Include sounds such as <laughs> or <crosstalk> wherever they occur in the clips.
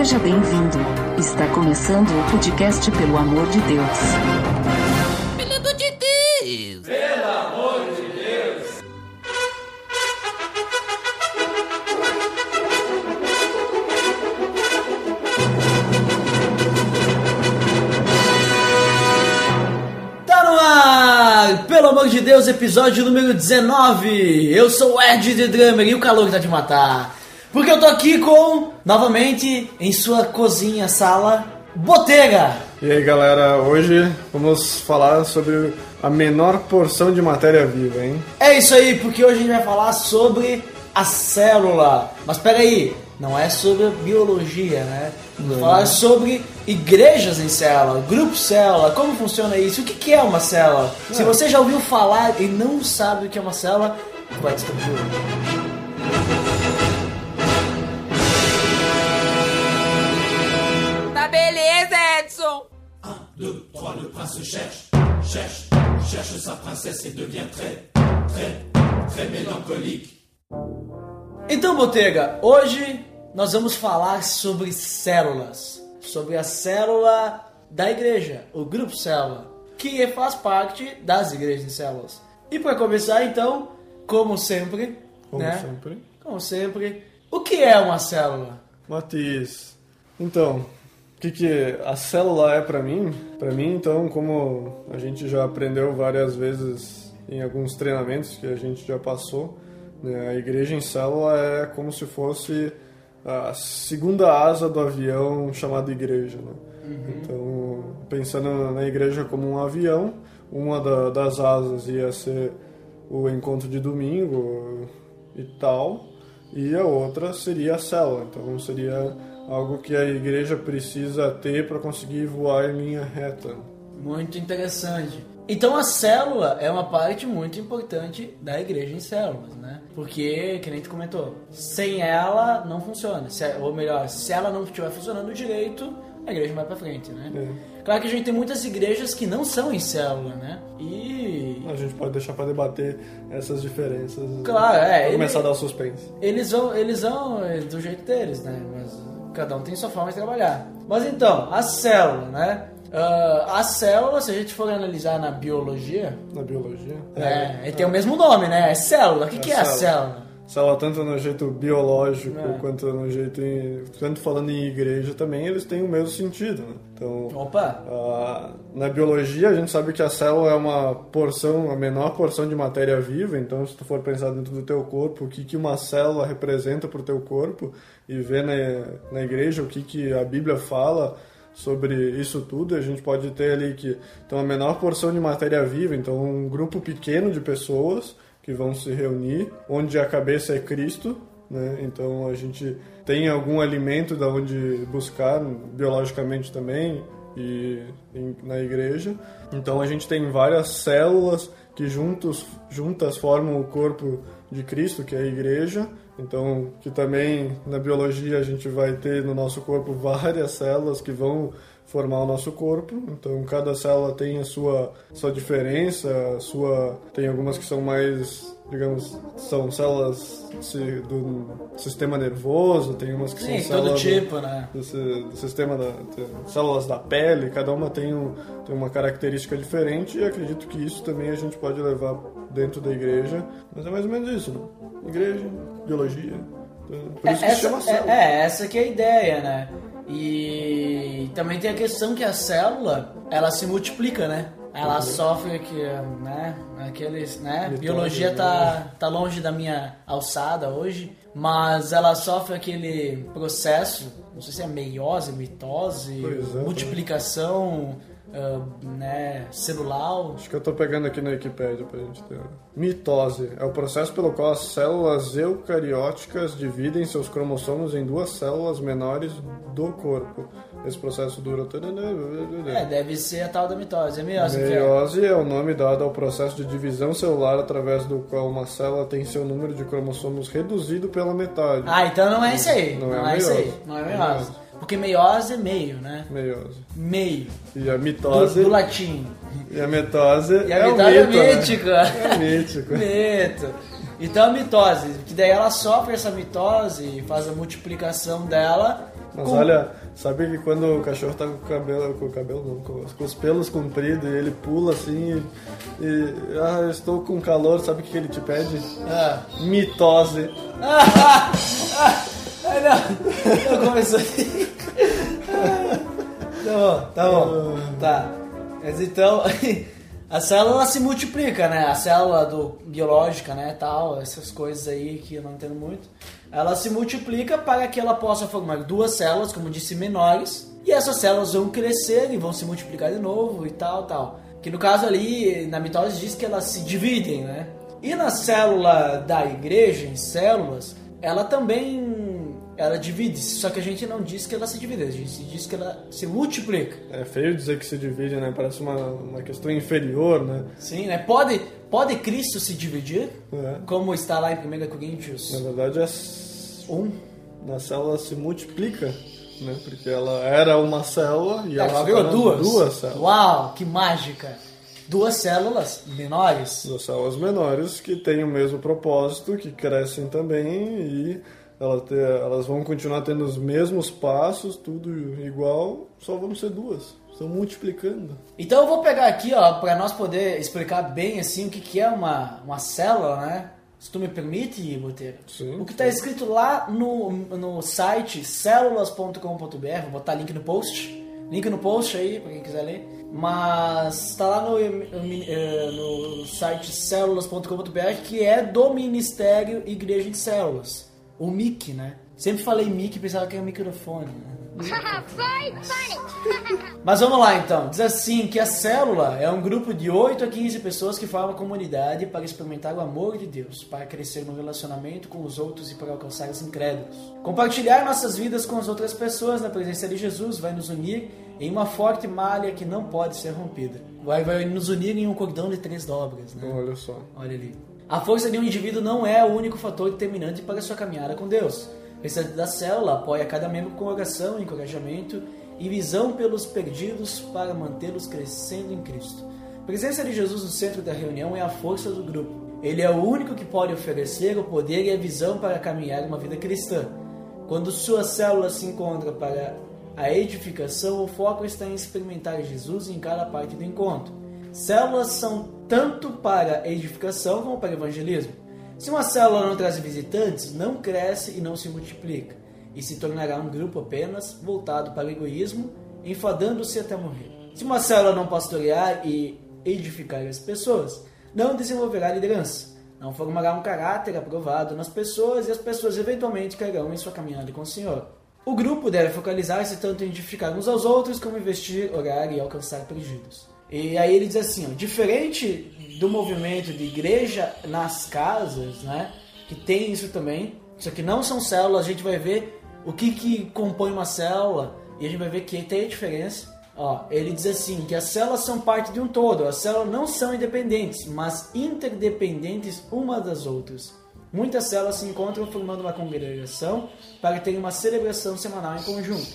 Seja bem-vindo. Está começando o podcast Pelo Amor de Deus. Pelo amor de Deus! Tá no ar! Pelo amor de Deus, episódio número 19. Eu sou o Ed The Drummer e o calor que tá de matar. Porque eu tô aqui com, novamente, em sua cozinha, sala, Botega. E aí galera, hoje vamos falar sobre a menor porção de matéria viva, hein? É isso aí, porque hoje a gente vai falar sobre a célula. Mas peraí, não é sobre a biologia, né? Vamos falar sobre igrejas em célula, grupo célula, como funciona isso, o que que é uma célula? Se você já ouviu falar e não sabe o que é uma célula, vai descobrir Então, Botega, hoje nós vamos falar sobre células, sobre a célula da igreja, o grupo célula, que faz parte das igrejas em células. E para começar, então, como sempre, Como né? sempre. Como sempre, o que é uma célula? Matias, então, que, que a célula é pra mim? Pra mim, então, como a gente já aprendeu várias vezes em alguns treinamentos que a gente já passou, né, a igreja em célula é como se fosse a segunda asa do avião chamado igreja. Né? Então, pensando na igreja como um avião, uma da- das asas ia ser o encontro de domingo e tal, e a outra seria a célula. Então, seria algo que a igreja precisa ter para conseguir voar em linha reta. Muito interessante. Então a célula é uma parte muito importante da igreja em células, né? Porque, que nem tu comentou, sem ela não funciona. Se- ou melhor, se ela não estiver funcionando direito, a igreja vai pra frente, né? É. Claro que a gente tem muitas igrejas que não são em célula, né? E A gente pode deixar para debater essas diferenças. Claro, é, Pra começar a dar o suspense. eles vão, eles vão é, do jeito deles, né? Mas cada um tem sua forma de trabalhar. Mas então, a célula, né? Ah, a célula, se a gente for analisar na biologia, Na biologia. É, e tem o mesmo nome, né? É célula. O que, É que é a célula. Célula? Célula tanto no jeito biológico É. quanto no jeito em, tanto falando em igreja também eles têm o mesmo sentido né? então Opa! a- na biologia a gente sabe que a célula é uma porção a menor porção de matéria viva então se tu for pensar dentro do teu corpo o que que uma célula representa para o teu corpo e ver na, na igreja o que que a Bíblia fala sobre isso tudo a gente pode ter ali que então a menor porção de matéria viva então um grupo pequeno de pessoas que vão se reunir, onde a cabeça é Cristo, né? Então a gente tem algum alimento da onde buscar biologicamente também e em- na igreja. Então a gente tem várias células que juntos juntas formam o corpo de Cristo, que é a igreja. Então, que também na biologia a gente vai ter no nosso corpo várias células que vão formar o nosso corpo. Então, cada célula tem a sua sua diferença, a sua tem algumas que são mais, digamos, são células si- do sistema nervoso, tem umas que Sim, são todo células tipo, né? do, do sistema da células da pele, cada uma tem, um, tem uma característica diferente e acredito que isso também a gente pode levar dentro da igreja, mas é mais ou menos isso, né? Igreja, biologia, então, por isso que se essa, chama célula. é, é, essa que é a ideia, né? E também tem a questão que a célula, ela se multiplica, né? Ela sofre que, né, aqueles, né? Mitose, Biologia né? tá, tá longe da minha alçada hoje, mas ela sofre aquele processo, não sei se é meiose, mitose, é, multiplicação, ah, né, celular. Acho que eu tô pegando aqui na Wikipédia pra gente ter. Mitose é o processo pelo qual as células eucarióticas dividem seus cromossomos em duas células menores do corpo. Esse processo dura. É, deve ser a tal da mitose. É meiose é. Meiose é o nome dado ao processo de divisão celular através do qual uma célula tem seu número de cromossomos reduzido pela metade. Ah, então não é isso aí. Não Não, é é, isso aí. Não é Não é meiose. Porque meiose é meio, né? Meiose. Meio. E a Do, mitose. do latim. E a mitose. E a é o mitose é mito, né? mítica. É mítico. <laughs> Mito. Então a mitose, que daí ela sofre essa mitose e faz a multiplicação dela Mas Com- olha, sabe que quando o cachorro tá com o cabelo, com o cabelo não, com, os- com os pelos compridos e ele pula assim e, e, ah, eu estou com calor, sabe o que ele te pede? Ah. Mitose. Ah, <laughs> Ai, não. Não começou. Tá bom, tá bom. Tá. Mas então, <laughs> a célula se multiplica, né? A célula do biológica, né, tal, essas coisas aí que eu não entendo muito. Ela se multiplica para que ela possa formar duas células, como disse, menores. E essas células vão crescer e vão se multiplicar de novo e tal, tal. Que no caso ali, na mitose diz que elas se dividem, né? E na célula da igreja, em células, ela também ela divide-se, só que a gente não diz que ela se divide, a gente diz que ela se multiplica. É feio dizer que se divide, né? Parece uma, uma questão inferior, né? Sim, né? Pode, pode Cristo se dividir, É. como está lá em 1 Coríntios Na verdade, é 1. na célula se multiplica, né? Porque ela era uma célula e Ela ela virou duas. duas células. Uau, que mágica! Duas células menores. Duas células menores que têm o mesmo propósito, que crescem também e elas vão continuar tendo os mesmos passos, tudo igual, só vão ser duas. Estão multiplicando. Então eu vou pegar aqui, ó, para nós poder explicar bem assim o que, que é uma, uma célula, né? Se tu me permite, Boteiro. Sim, O que está escrito lá no, no site células.com.br, vou botar link no post. Link no post aí, para quem quiser ler. Mas está lá no, eh, no site células.com.br, que é do Ministério Igreja de Células. O MIC, né? Sempre falei MIC e pensava que era microfone, né? <laughs> <laughs> Mas vamos lá então. Diz assim que a célula é um grupo de 8 a 15 pessoas que formam uma comunidade para experimentar o amor de Deus, para crescer no relacionamento com os outros e para alcançar os incrédulos. Compartilhar nossas vidas com as outras pessoas na presença de Jesus vai nos unir em uma forte malha que não pode ser rompida. Vai, vai nos unir em um cordão de três dobras, né? Olha só. Olha ali. A força de um indivíduo não é o único fator determinante para sua caminhada com Deus. O restante da célula apoia cada membro com oração, encorajamento e visão pelos perdidos para mantê-los crescendo em Cristo. A presença de Jesus no centro da reunião é a força do grupo. Ele é o único que pode oferecer o poder e a visão para caminhar uma vida cristã. Quando sua célula se encontra para a edificação, o foco está em experimentar Jesus em cada parte do encontro. Células são tanto para edificação como para evangelismo. Se uma célula não traz visitantes, não cresce e não se multiplica, e se tornará um grupo apenas voltado para o egoísmo, enfadando-se até morrer. Se uma célula não pastorear e edificar as pessoas, não desenvolverá liderança, não formará um caráter aprovado nas pessoas e as pessoas eventualmente cairão em sua caminhada com o Senhor. O grupo deve focalizar-se tanto em edificar uns aos outros como investir, orar e alcançar perdidos. E aí ele diz assim, ó, diferente do movimento de igreja nas casas, né, que tem isso também, só que não são células, a gente vai ver o que que compõe uma célula e a gente vai ver que tem a diferença. Ó, ele diz assim que as células são parte de um todo, as células não são independentes, mas interdependentes uma das outras. Muitas células se encontram formando uma congregação para ter uma celebração semanal em conjunto.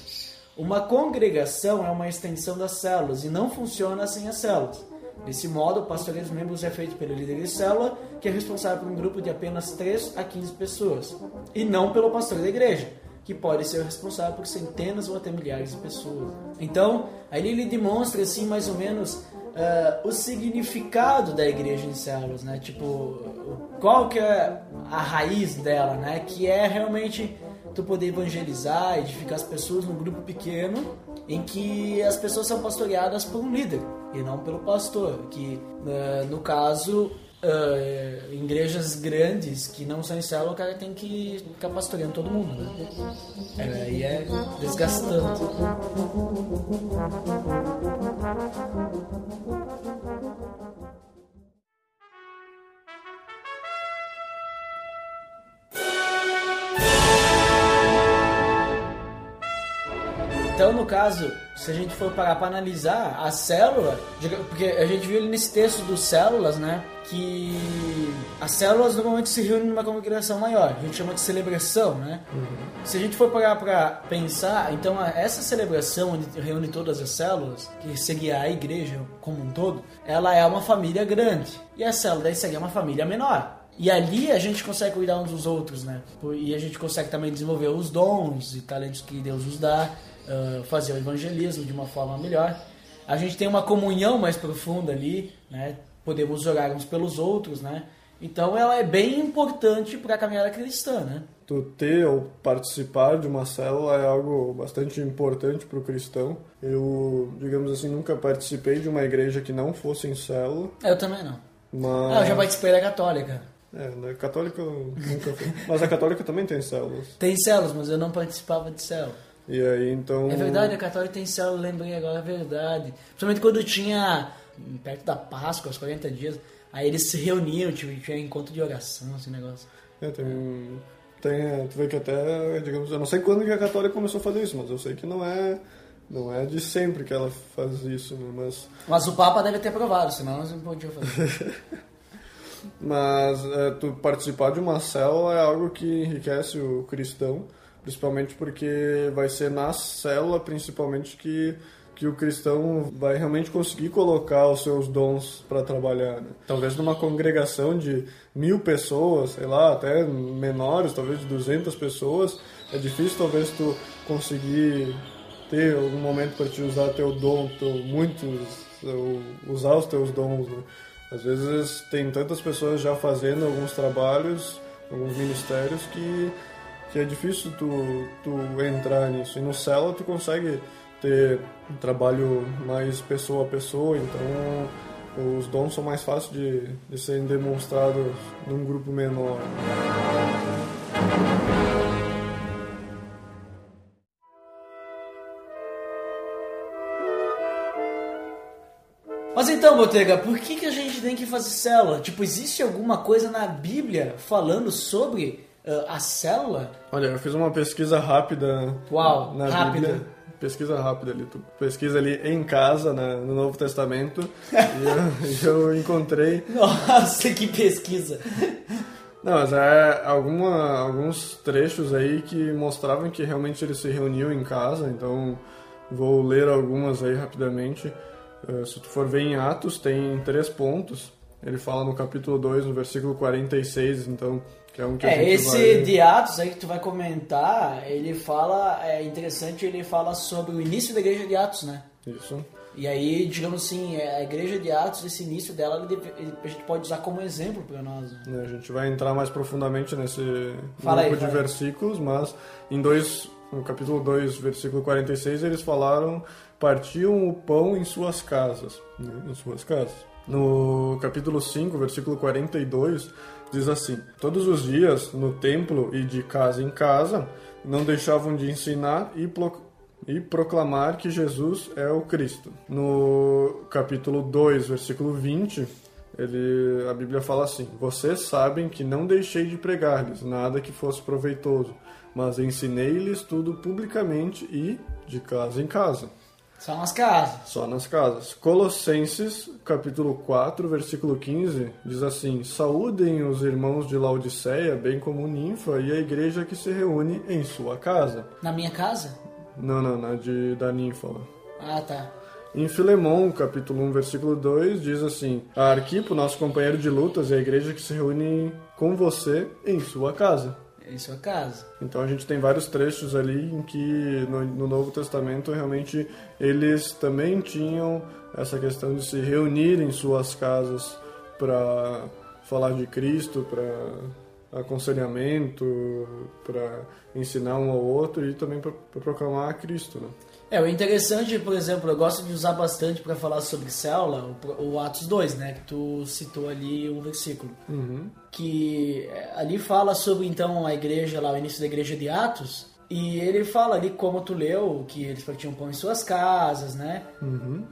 Uma congregação é uma extensão das células e não funciona sem as células. Desse modo, o pastoreio dos membros é feito pelo líder de célula, que é responsável por um grupo de apenas 3 a 15 pessoas, e não pelo pastor da igreja, que pode ser responsável por centenas ou até milhares de pessoas. Então, aí ele demonstra assim mais ou menos ah, o significado da igreja em células, né? Tipo, qual que é a raiz dela, né? Que é realmente tu poder evangelizar, edificar as pessoas num grupo pequeno em que as pessoas são pastoreadas por um líder e não pelo pastor, que eh, no caso em igrejas grandes que não são em célula, o cara tem que ficar pastoreando todo mundo, né? É, e é desgastante. Então, no caso, se a gente for parar para analisar a célula, porque a gente viu ali nesse texto dos células, né, que as células normalmente se reúnem numa congregação maior, a gente chama de celebração, né? Se a gente for parar para pensar, então essa celebração onde reúne todas as células, que seria a igreja como um todo, ela é uma família grande. E a célula daí seria uma família menor. E ali a gente consegue cuidar uns dos outros, né? E a gente consegue também desenvolver os dons e talentos que Deus nos dá, uh, fazer o evangelismo de uma forma melhor. A gente tem uma comunhão mais profunda ali, né? Podemos orar uns pelos outros, né? Então ela é bem importante para a caminhada cristã, né? Tu ter ou participar de uma célula é algo bastante importante para o cristão. Eu, digamos assim, nunca participei de uma igreja que não fosse em célula. Eu também não. Mas... Ah, eu já participei da católica. É, da católica eu nunca fui. Mas a católica também tem células. Tem células, mas eu não participava de célula. E aí, então... É verdade, a católica tem célula, lembrei agora, é verdade. Principalmente quando tinha, perto da Páscoa, aos 40 dias, aí eles se reuniam, tipo, tinha encontro de oração, esse negócio. É, tem... tem tu vê que até, digamos, eu não sei quando que a católica começou a fazer isso, mas eu sei que não é... Não é de sempre que ela faz isso, né? mas... Mas o Papa deve ter aprovado, senão nós não podíamos fazer. <laughs> Mas é, tu participar de uma célula é algo que enriquece o cristão, principalmente porque vai ser na célula, principalmente, que, que o cristão vai realmente conseguir colocar os seus dons para trabalhar. Né? Talvez numa congregação de mil pessoas, sei lá, até menores, talvez de 200 pessoas, é difícil talvez tu conseguir ter algum momento para te usar teu dom, teu, muitos, usar os teus dons. Né? Às vezes tem tantas pessoas já fazendo alguns trabalhos, alguns ministérios que, que é difícil tu, tu entrar nisso. E no Cela tu consegue ter um trabalho mais pessoa a pessoa, então os dons são mais fáceis de, de serem demonstrados num grupo menor. Mas então, Botega, por que, que a gente tem que fazer célula? Tipo, existe alguma coisa na Bíblia falando sobre uh, a célula? Olha, eu fiz uma pesquisa rápida Uau, na rápida. Bíblia. Pesquisa rápida ali. Tu pesquisa ali em casa, no Novo Testamento, <laughs> e eu, eu encontrei... Nossa, que pesquisa! Não, mas é alguma, alguns trechos aí que mostravam que realmente eles se reuniam em casa, então vou ler algumas aí rapidamente. Uh, se tu for ver em Atos, tem três pontos. Ele fala no capítulo 2, no versículo 46, então, que é um que É, esse vai... de Atos aí que tu vai comentar, ele fala, é interessante, ele fala sobre o início da igreja de Atos, né? Isso. E aí, digamos assim, a igreja de Atos, esse início dela, a gente pode usar como exemplo para nós. né? Né, A gente vai entrar mais profundamente nesse Fala aí, grupo de aí. versículos, mas em dois, no capítulo 2, versículo 46, eles falaram partiam o pão em suas casas, né, em suas casas. No capítulo 5, versículo 42, diz assim: Todos os dias no templo e de casa em casa não deixavam de ensinar e pro- e proclamar que Jesus é o Cristo. No capítulo 2, versículo 20, ele, a Bíblia fala assim: Vocês sabem que não deixei de pregar-lhes nada que fosse proveitoso, mas ensinei-lhes tudo publicamente e de casa em casa. Só nas casas. Só nas casas. Colossenses, capítulo 4, versículo 15, diz assim: Saúdem os irmãos de Laodiceia, bem como Ninfa e a igreja que se reúne em sua casa. Na minha casa? Não, não, na de, da Ninfa. Ah, tá. Em Filemão, capítulo 1, versículo 2, diz assim: A Arquipo, nosso companheiro de lutas, é a igreja que se reúne com você em sua casa. Em sua casa. Então a gente tem vários trechos ali em que no, no Novo Testamento realmente eles também tinham essa questão de se reunir em suas casas para falar de Cristo, para aconselhamento, para ensinar um ao outro e também para proclamar a Cristo, né? É, o interessante, por exemplo, eu gosto de usar bastante para falar sobre célula, o, Atos 2, né? Que tu citou ali um versículo. Que é, ali fala sobre, então, a igreja lá, o início da igreja de Atos. E ele fala ali, como tu leu, que eles partiam pão em suas casas, né?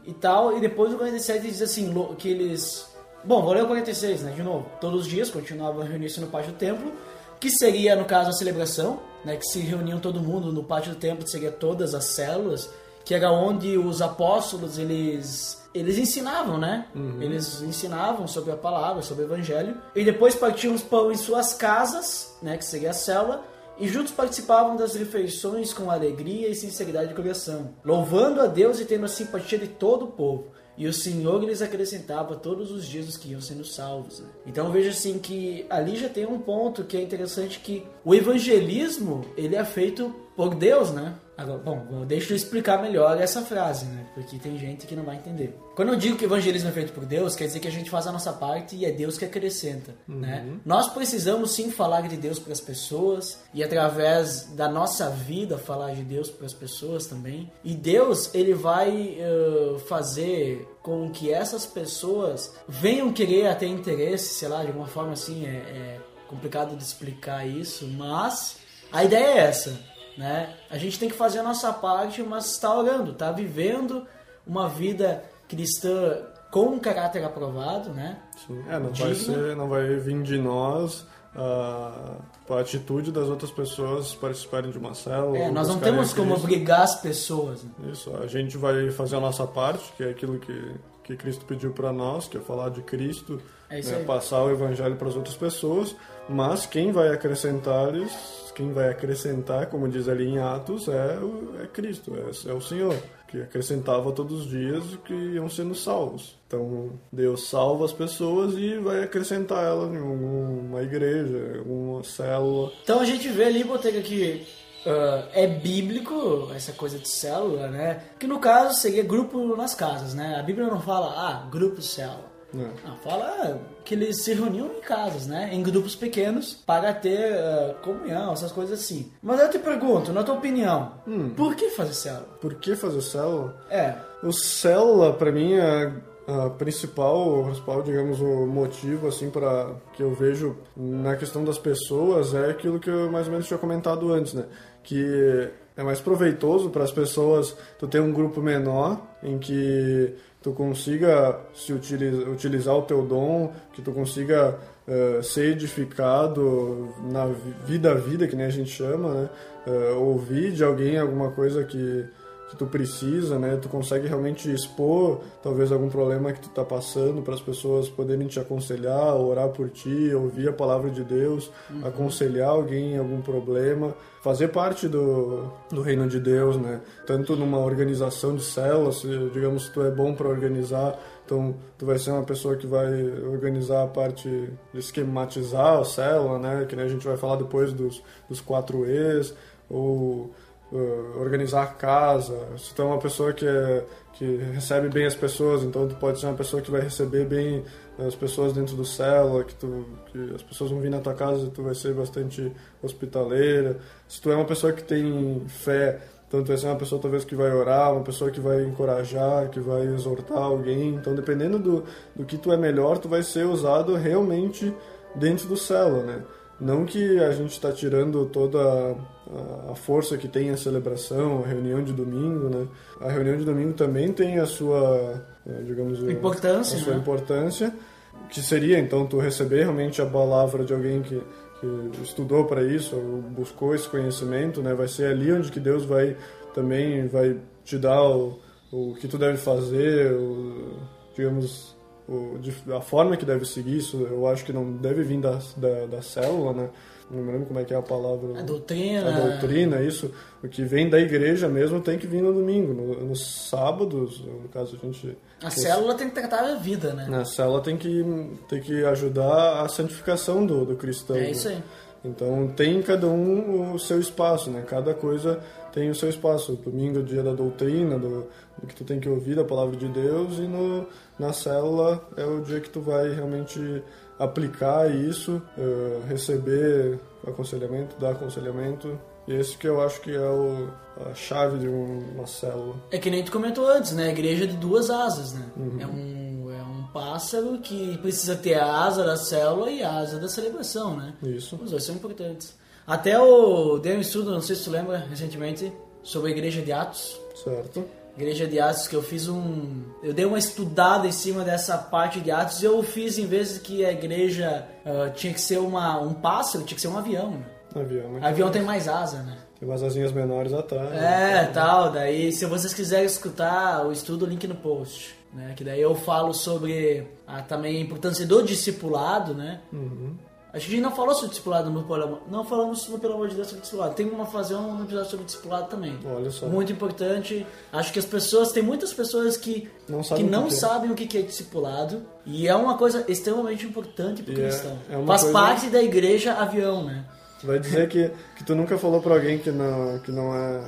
E tal. E depois o 47 diz assim, que eles... Bom, vou ler o 46, né? De novo. Todos os dias continuavam a reunir-se no pátio do templo, que seria, no caso, a celebração, né? Que se reuniam todo mundo no pátio do templo, que seria todas as células, que era onde os apóstolos, eles... Eles ensinavam, né? Eles ensinavam sobre a palavra, sobre o evangelho. E depois partiam pão em suas casas, né? Que seria a célula. e juntos participavam das refeições com alegria e sinceridade de coração, louvando a Deus e tendo a simpatia de todo o povo. E o Senhor lhes acrescentava todos os dias os que iam sendo salvos. né? Então veja assim que ali já tem um ponto que é interessante que o evangelismo ele é feito por Deus, né? Agora, bom, deixa eu explicar melhor essa frase, né? Porque tem gente que não vai entender. Quando eu digo que o evangelismo é feito por Deus, quer dizer que a gente faz a nossa parte e é Deus que acrescenta, né? Nós precisamos sim falar de Deus para as pessoas e através da nossa vida falar de Deus para as pessoas também. E Deus, ele vai eh, fazer com que essas pessoas venham querer ter interesse, sei lá, de alguma forma assim, é, é complicado de explicar isso, mas a ideia é essa, né? A gente tem que fazer a nossa parte, mas está orando, está vivendo uma vida cristã com um caráter aprovado, né? Sim. É, não vai, Digno. ser, não vai vir de nós a, a atitude das outras pessoas participarem de uma célula. É, nós não temos como obrigar as pessoas. né? Isso, a gente vai fazer a nossa parte, que é aquilo que, que Cristo pediu para nós, que é falar de Cristo, É isso né, passar o evangelho para as outras pessoas, mas quem vai acrescentar-lhes, quem vai acrescentar, como diz ali em Atos, é, é Cristo, é, é o Senhor, que acrescentava todos os dias que iam sendo salvos. Então, Deus salva as pessoas e vai acrescentar elas em alguma igreja, alguma célula. Então a gente vê ali, Botega, que ah, é bíblico essa coisa de célula, né? Que no caso seria grupo nas casas, né? A Bíblia não fala, ah, grupo célula. Né? Não, fala que eles se reuniam em casas, né? Em grupos pequenos para ter ah, comunhão, essas coisas assim. Mas eu te pergunto, na tua opinião, por que fazer célula? Por que fazer célula? É, O célula, para mim, é a principal, principal, digamos, o motivo, assim, para que eu vejo na questão das pessoas é aquilo que eu mais ou menos tinha comentado antes, né? Que é mais proveitoso para as pessoas tu ter um grupo menor em que tu consiga se utiliza, utilizar o teu dom, que tu consiga eh, ser edificado na vi- vida a vida, que nem a gente chama, né? Eh, ouvir de alguém alguma coisa que que tu precisa, né? Tu consegue realmente expor talvez algum problema que tu tá passando para as pessoas poderem te aconselhar, orar por ti, ouvir a palavra de Deus, aconselhar alguém em algum problema, fazer parte do, do reino de Deus, né? Tanto numa organização de células, digamos, tu é bom para organizar, então tu vai ser uma pessoa que vai organizar a parte de esquematizar a célula, né? Que a gente vai falar depois dos, dos quatro E's, ou uh, organizar casa, se tu é uma pessoa que, é, que recebe bem as pessoas, então tu pode ser uma pessoa que vai receber bem as pessoas dentro do célula, que, tu, que as pessoas vão vir na tua casa e tu vai ser bastante hospitaleira. Se tu é uma pessoa que tem fé, então tu vai ser uma pessoa talvez que vai orar, uma pessoa que vai encorajar, que vai exortar alguém. Então dependendo do, do que tu é melhor, tu vai ser usado realmente dentro do célula, né? Não que a gente está tirando toda a, força que tem a celebração, a reunião de domingo, né? A reunião de domingo também tem a sua, eh, digamos, Importância, a sua né? importância, que seria então tu receber realmente a palavra de alguém que, que estudou para isso, ou buscou esse conhecimento, né? Vai ser ali onde que Deus vai também vai te dar o, o que tu deve fazer, o, digamos o, de- a forma que deve seguir isso, eu acho que não deve vir da, da, da célula, né? Não me lembro como é que é a palavra. a doutrina. A doutrina, isso. O que vem da igreja mesmo tem que vir no domingo. No- nos sábados, no caso, a gente. A célula tem que tratar a vida, né? Na célula tem que, tem que ajudar a santificação do, do cristão. É né? isso aí. Então tem cada um o seu espaço, né? Cada coisa tem o seu espaço. Domingo é o dia da doutrina, do, do que tu tem que ouvir da palavra de Deus e no, na célula é o dia que tu vai realmente aplicar isso, eh, receber aconselhamento, dar aconselhamento. E esse que eu acho que é o, a chave de um- uma célula. É que nem tu comentou antes, né? A igreja de duas asas, né? Uhum. É, um, é um pássaro que precisa ter a asa da célula e a asa da celebração, né? Isso. Os dois são importantes. Até o dei um estudo, não sei se tu lembra, recentemente, sobre a igreja de Atos. Certo? Igreja de Atos, que eu fiz um. Eu dei uma estudada em cima dessa parte de Atos e eu fiz, em vez que a igreja ah, tinha que ser uma, um pássaro, tinha que ser um avião. Né? Avião, né? Avião tem mais asa, né? Tem umas asinhas menores atrás. É, tal. Daí, se vocês quiserem escutar o estudo, link no post. Né? Que daí eu falo sobre a, também a importância do discipulado, né? Uhum. Acho que a gente não falou sobre discipulado no Amor. Não falamos no Pelo Amor de Deus sobre discipulado. Tem uma fazer um episódio sobre discipulado também. Olha só. Muito importante. Acho que as pessoas, tem muitas pessoas que Não que sabem o não que é. sabem o que é discipulado. E é uma coisa extremamente importante pro E é- cristão. é Faz coisa- parte da igreja avião, né? Vai dizer que, que tu nunca falou pra alguém que não, que não é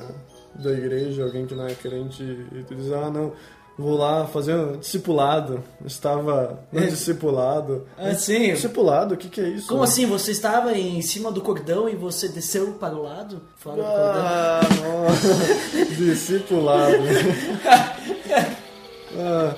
da igreja, alguém que não é crente, e tu diz, ah, não, vou lá fazer um discipulado. Estava no É. discipulado. Assim, Discipulado, o que, que é isso? como assim? Você estava em cima do cordão e você desceu para o lado? Fora do cordão? Ah, nossa. <laughs> discipulado. <laughs> ah,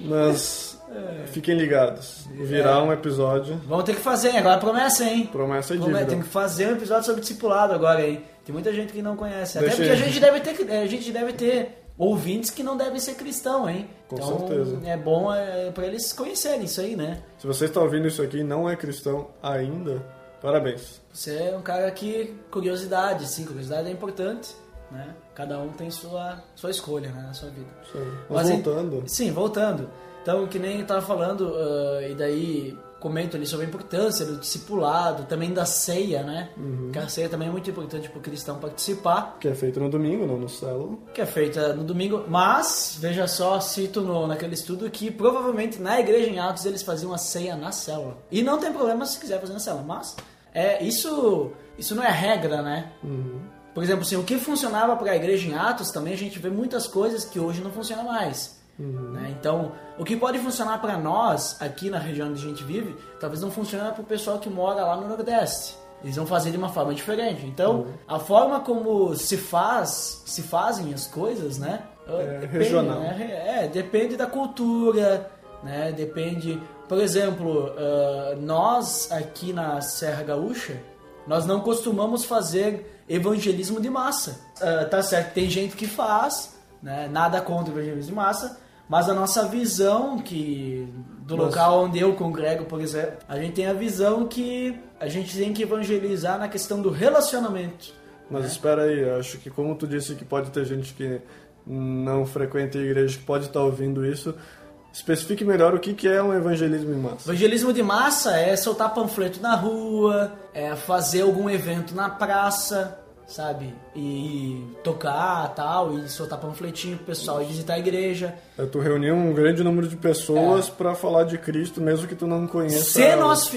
mas fiquem ligados. Virá um episódio. Vamos ter que fazer, hein? agora promessa, hein? Promessa Vamos- dívida. Tem que fazer um episódio sobre discipulado agora, hein? Tem muita gente que não conhece. Até Deixa porque a aí. gente deve ter, a gente deve ter ouvintes que não devem ser cristão, hein? Com então, certeza. é bom é, para eles conhecerem isso aí, né? Se você está ouvindo isso aqui e não é cristão ainda, parabéns. Você é um cara que curiosidade, sim, curiosidade é importante, né? Cada um tem sua sua escolha, né, na sua vida. Aí. Mas, Mas, voltando. Sim, voltando. Então, que nem eu tava falando, ah, e daí comento ali sobre a importância do discipulado, também da ceia, né? Uhum. Que a ceia também é muito importante para o cristão participar, Que é feito no domingo, não no célula. que é feita no domingo. Mas, veja só, cito no, naquele estudo que provavelmente na igreja em Atos eles faziam a ceia na célula. E não tem problema se quiser fazer na célula, mas é, isso, isso não é regra, né? Por exemplo, assim, o que funcionava para a igreja em Atos, também a gente vê muitas coisas que hoje não funcionam mais. Né? Então, o que pode funcionar para nós, aqui na região onde a gente vive, talvez não funcione para o pessoal que mora lá no Nordeste. Eles vão fazer de uma forma diferente. Então, a forma como se faz, se fazem as coisas, né? depende, regional. né? É, depende da cultura, né? Depende, por exemplo, ah, nós aqui na Serra Gaúcha, nós não costumamos fazer evangelismo de massa. Ah, tá certo, tem gente que faz, né? Nada contra o evangelismo de massa, mas a nossa visão que do Mas- local onde eu congrego, por exemplo, a gente tem a visão que a gente tem que evangelizar na questão do relacionamento. Mas espera aí, acho que como tu disse que pode ter gente que não frequenta a igreja que pode estar ouvindo isso, especifique melhor o que que é um evangelismo em massa. Evangelismo de massa é soltar panfleto na rua, é fazer algum evento na praça, sabe? E tocar tal, e soltar panfletinho pro pessoal e visitar a igreja. É tu reunir um grande número de pessoas É. pra falar de Cristo, mesmo que tu não conheça. Se nós,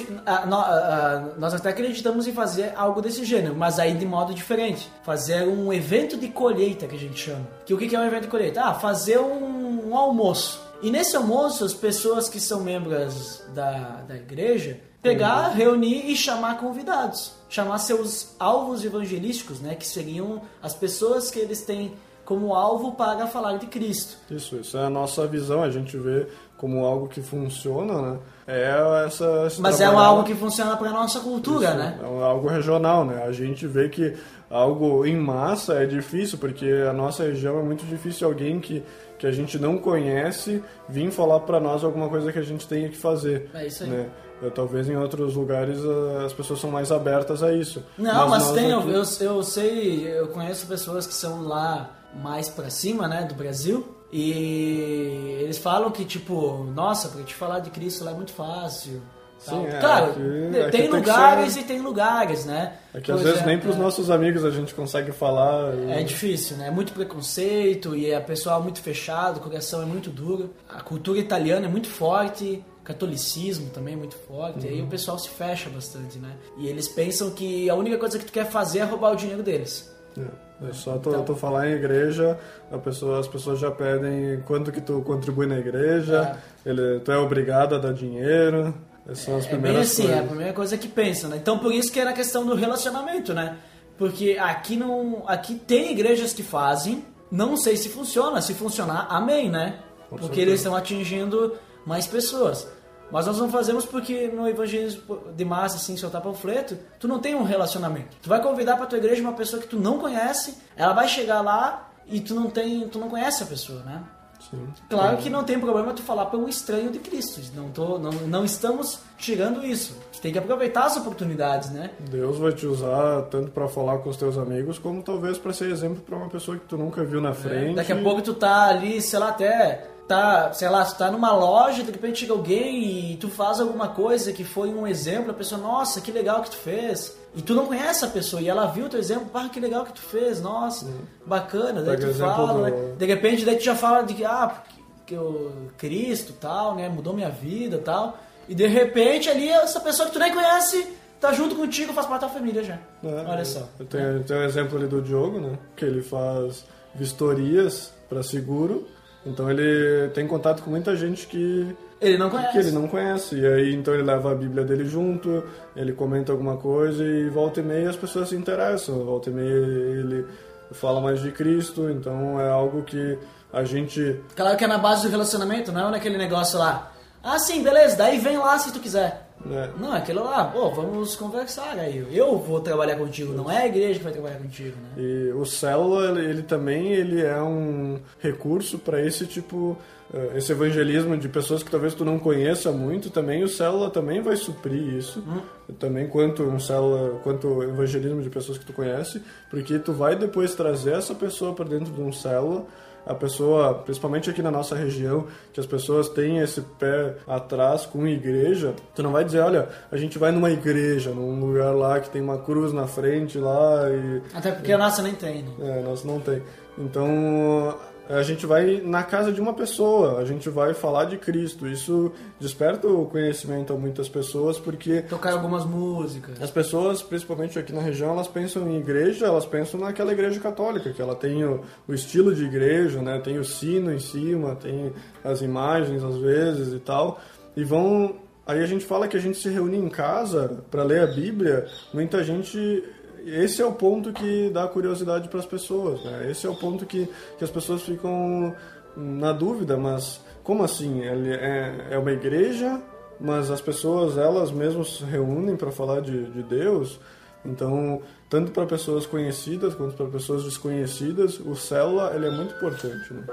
nós até acreditamos em fazer algo desse gênero, mas aí de modo diferente. Fazer um evento de colheita, que a gente chama. Que o que que é um evento de colheita? Ah, fazer um, um almoço. E nesse almoço, as pessoas que são membros da, da igreja, pegar, reunir e chamar convidados. Chamar seus alvos evangelísticos, né? Que seriam as pessoas que eles têm como alvo para falar de Cristo. Isso, isso é a nossa visão, a gente vê como algo que funciona, né? É essa. Mas é algo que funciona para nossa cultura, Isso, né? É algo regional, né? A gente vê que algo em massa é difícil, porque a nossa região é muito difícil alguém que, que a gente não conhece vir falar pra nós alguma coisa que a gente tenha que fazer. É isso aí. Né? Talvez em outros lugares as pessoas são mais abertas a isso. Não, mas, nós tem, aqui- eu, eu sei, eu conheço pessoas que são lá mais pra cima, né, do Brasil, e eles falam que, tipo, nossa, pra te falar de Cristo lá é muito fácil. Sim, é, claro, aqui- tem aqui tem lugares ser- e tem lugares, né? É que às vezes exemplo, nem pros é- nossos amigos a gente consegue falar. e- É difícil, né? É muito preconceito e a pessoa é muito fechada, o coração é muito duro. A cultura italiana é muito forte, catolicismo também é muito forte. Aí o pessoal se fecha bastante, né? E eles pensam que a única coisa que tu quer fazer é roubar o dinheiro deles. É, é só tu, Então- tu falar em igreja, a pessoa, as pessoas já pedem quanto que tu contribui na igreja, ele, tu é obrigado a dar dinheiro. Essas são as É bem primeiras assim, é a coisas. primeira coisa que pensam, né? Então por isso que é na questão do relacionamento, né? Porque aqui não. Aqui tem igrejas que fazem, não sei se funciona, se funcionar, amém, né? Porque eles estão atingindo mais pessoas. Mas nós não fazemos porque no evangelismo de massa, assim, soltar panfleto, tu não tem um relacionamento. Tu vai convidar pra tua igreja uma pessoa que tu não conhece, ela vai chegar lá e tu não tem, tu não conhece a pessoa, né? Sim. Claro que não tem problema tu falar para um estranho de Cristo. Não, tô, não, não estamos tirando isso. Tu tem que aproveitar as oportunidades, né? Deus vai te usar tanto pra falar com os teus amigos, como talvez pra ser exemplo pra uma pessoa que tu nunca viu na frente. Daqui a pouco tu tá ali, sei lá, até tá, sei lá, tu tá numa loja, de repente chega alguém e tu faz alguma coisa que foi um exemplo, a pessoa, nossa, que legal que tu fez. E tu não conhece a pessoa e ela viu o teu exemplo, pá, que legal que tu fez, nossa, bacana. Daí Pega tu fala, do- né? de repente daí tu já fala de que, ah, porque que o Cristo tal, né, mudou minha vida tal. E de repente ali essa pessoa que tu nem conhece tá junto contigo, faz parte da família já. É, Olha só. Eu tenho, eu tenho um exemplo ali do Diogo, né? Que ele faz vistorias para seguro. Então ele tem contato com muita gente que, Ele não conhece. que ele não conhece. E aí então ele leva a Bíblia dele junto, ele comenta alguma coisa e volta e meia as pessoas se interessam. Volta e meia ele fala mais de Cristo. Então é algo que a gente Claro que é na base do relacionamento, não é naquele negócio lá. Ah, sim, beleza, daí vem lá se tu quiser. Né, Não, é aquilo lá, pô, vamos conversar aí. Eu vou trabalhar contigo, não é a igreja que vai trabalhar contigo, né? E o Célula, ele, ele também ele é um recurso para esse tipo, eh, esse evangelismo de pessoas que talvez tu não conheça muito, também o Célula também vai suprir isso, também quanto um Célula, quanto o evangelismo de pessoas que tu conhece, porque tu vai depois trazer essa pessoa para dentro de um Célula, a pessoa, principalmente aqui na nossa região, que as pessoas têm esse pé atrás com igreja, tu não vai dizer, olha, a gente vai numa igreja, num lugar lá que tem uma cruz na frente lá e Até porque a nossa nem tem, né? é, nós não tem. Então a gente vai na casa de uma pessoa, a gente vai falar de Cristo. Isso desperta o conhecimento a muitas pessoas porque Tocar algumas músicas. as pessoas, principalmente aqui na região, elas pensam em igreja, elas pensam naquela igreja católica, que ela tem o, o estilo de igreja, né? Tem o sino em cima, tem as imagens às vezes e tal. E vão aí a gente fala que a gente se reúne em casa para ler a Bíblia, muita gente esse é o ponto que dá curiosidade para as pessoas, né? Esse é o ponto que, que as pessoas ficam na dúvida, mas como assim? Ele é, é uma igreja, mas as pessoas elas mesmas se reúnem para falar de, de Deus. Então, tanto para pessoas conhecidas quanto para pessoas desconhecidas, o célula ele é muito importante. Né?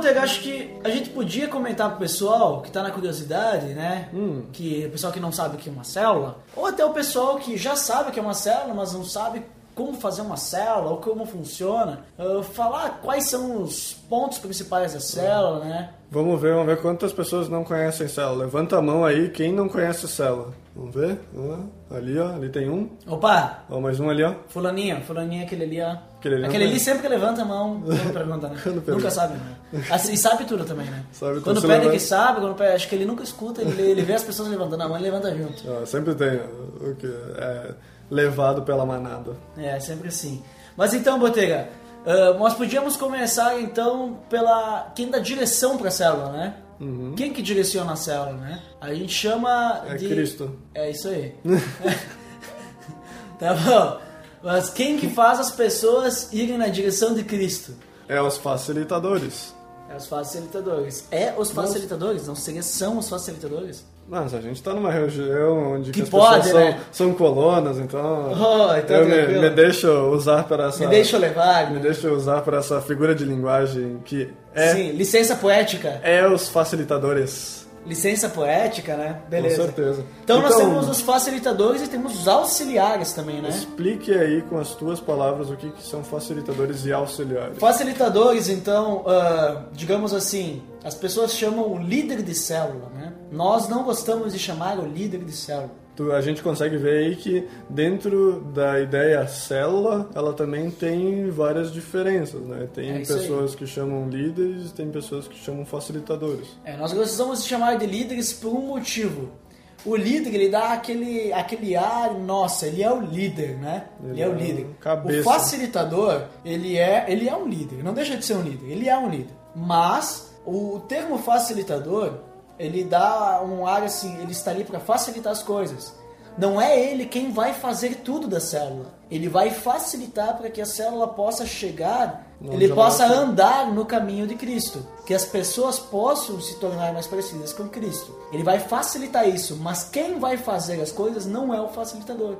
Botega, acho que a gente podia comentar pro pessoal que tá na curiosidade, né? Que o pessoal que não sabe o que é uma célula, ou até o pessoal que já sabe o que é uma célula, mas não sabe como fazer uma célula ou como funciona, ah, falar quais são os pontos principais da célula, né? Vamos ver, vamos ver quantas pessoas não conhecem célula. Levanta a mão aí, quem não conhece célula. Vamos ver? Ali, ó, ali tem um. Opa, Ó, mais um ali, ó. fulaninho, fulaninho, aquele ali, ó. Aquele ali aquele ali sempre que levanta a mão, quando <laughs> pergunta, né? Quando pergunta. Nunca sabe, né? E sabe tudo também, né? Sabe tudo. quando pede levanta- que sabe, quando pede, acho que ele nunca escuta, ele, ele vê as pessoas levantando a mão e levanta junto. Sempre tem o que é levado pela manada. É, sempre assim. Mas então, Botega, ah, nós podíamos começar então pela quem dá direção para a célula, né? Quem que direciona a célula, né? A gente chama É de Cristo. É isso aí. <laughs> <laughs> tá bom. Mas quem que faz as pessoas irem na direção de Cristo? É os facilitadores. É os facilitadores. É os facilitadores? Não seria são os facilitadores? Mas a gente tá numa região onde Que as pode, pessoas né? são, são colonas, então, Oh, então eu me, me deixo usar para essa Me deixa eu levar. me né? deixo usar para essa figura de linguagem que é Sim, licença poética. é os facilitadores. Licença poética, né? Beleza. Com certeza. Então, nós Então- temos os facilitadores e temos os auxiliares também, né? Explique aí com as tuas palavras o que, que são facilitadores e auxiliares. Facilitadores, então, ah, digamos assim, as pessoas chamam o líder de célula, né? Nós não gostamos de chamar o líder de célula. A gente consegue ver aí que dentro da ideia célula, ela também tem várias diferenças, né? Tem É isso aí. pessoas que chamam líderes, tem pessoas que chamam facilitadores. É, nós gostamos de chamar de líderes por um motivo. O líder, ele dá aquele, aquele ar, nossa, ele é o líder, né? Ele, Ele é o é líder. o cabeça. O facilitador, ele é, ele é um líder, não deixa de ser um líder, ele é um líder. Mas o termo facilitador, ele dá um ar assim, ele está ali para facilitar as coisas. Não é ele quem vai fazer tudo da célula. Ele vai facilitar para que a célula possa chegar, Onde ele possa andar no caminho de Cristo, que as pessoas possam se tornar mais parecidas com Cristo. Ele vai facilitar isso, mas quem vai fazer as coisas não é o facilitador.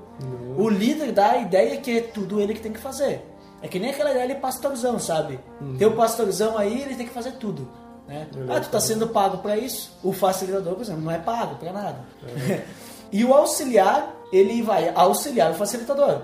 O líder dá a ideia que é tudo ele que tem que fazer. É que nem aquela ideia de pastorzão, sabe? Tem o pastorzão aí, ele tem que fazer tudo. Né? Ah, tu tá sendo pago para isso. O facilitador, por exemplo, não é pago para nada. É. <laughs> e o auxiliar, ele vai auxiliar o facilitador.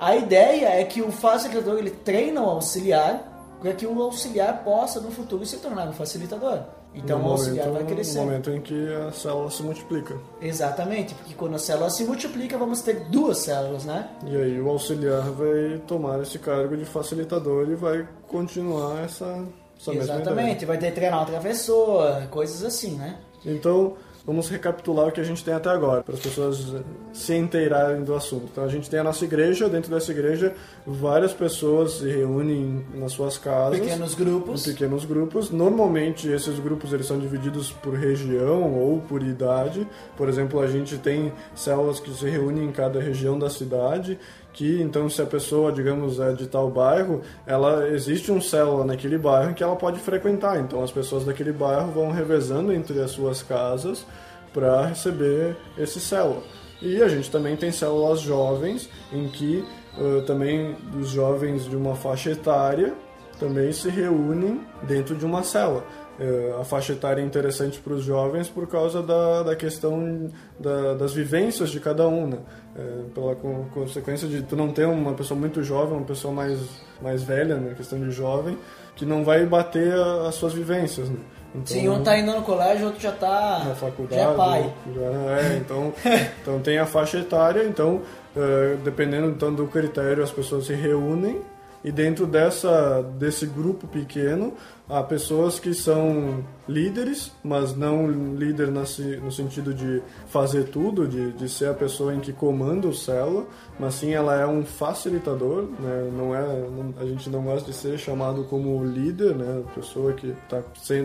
A ideia é que o facilitador ele treina o auxiliar para que o auxiliar possa no futuro se tornar um facilitador. Então no o auxiliar momento, vai crescer. No momento em que a célula se multiplica. Exatamente, porque quando a célula se multiplica, vamos ter duas células, né? E aí o auxiliar vai tomar esse cargo de facilitador e vai continuar essa, Exatamente, vai ter treinar o professor, coisas assim, né? Então, vamos recapitular o que a gente tem até agora, para as pessoas se inteirarem do assunto. Então, a gente tem a nossa igreja, dentro dessa igreja, várias pessoas se reúnem nas suas casas. Pequenos grupos. Em pequenos grupos. Normalmente, esses grupos eles são divididos por região ou por idade. Por exemplo, a gente tem células que se reúnem em cada região da cidade que então se a pessoa, digamos, é de tal bairro, ela existe um célula naquele bairro que ela pode frequentar. Então as pessoas daquele bairro vão revezando entre as suas casas para receber esse célula. E a gente também tem células jovens em que uh, também os jovens de uma faixa etária também se reúnem dentro de uma célula. Uh, a faixa etária é interessante para os jovens por causa da, da questão da, das vivências de cada um, né? É, pela co consequência de tu não ter uma pessoa muito jovem, uma pessoa mais, mais velha, né? questão de jovem, que não vai bater a, as suas vivências, né? Então, Sim, um tá indo no colégio, outro já tá. na faculdade. Já é pai. já é, então, <laughs> então tem a faixa etária, então eh, dependendo então do critério as pessoas se reúnem e dentro dessa desse grupo pequeno há pessoas que são líderes, mas não líder no sentido de fazer tudo, de, de ser a pessoa em que comanda o célula, mas sim ela é um facilitador, né? não é, não- a gente não gosta de ser chamado como líder, né? pessoa que está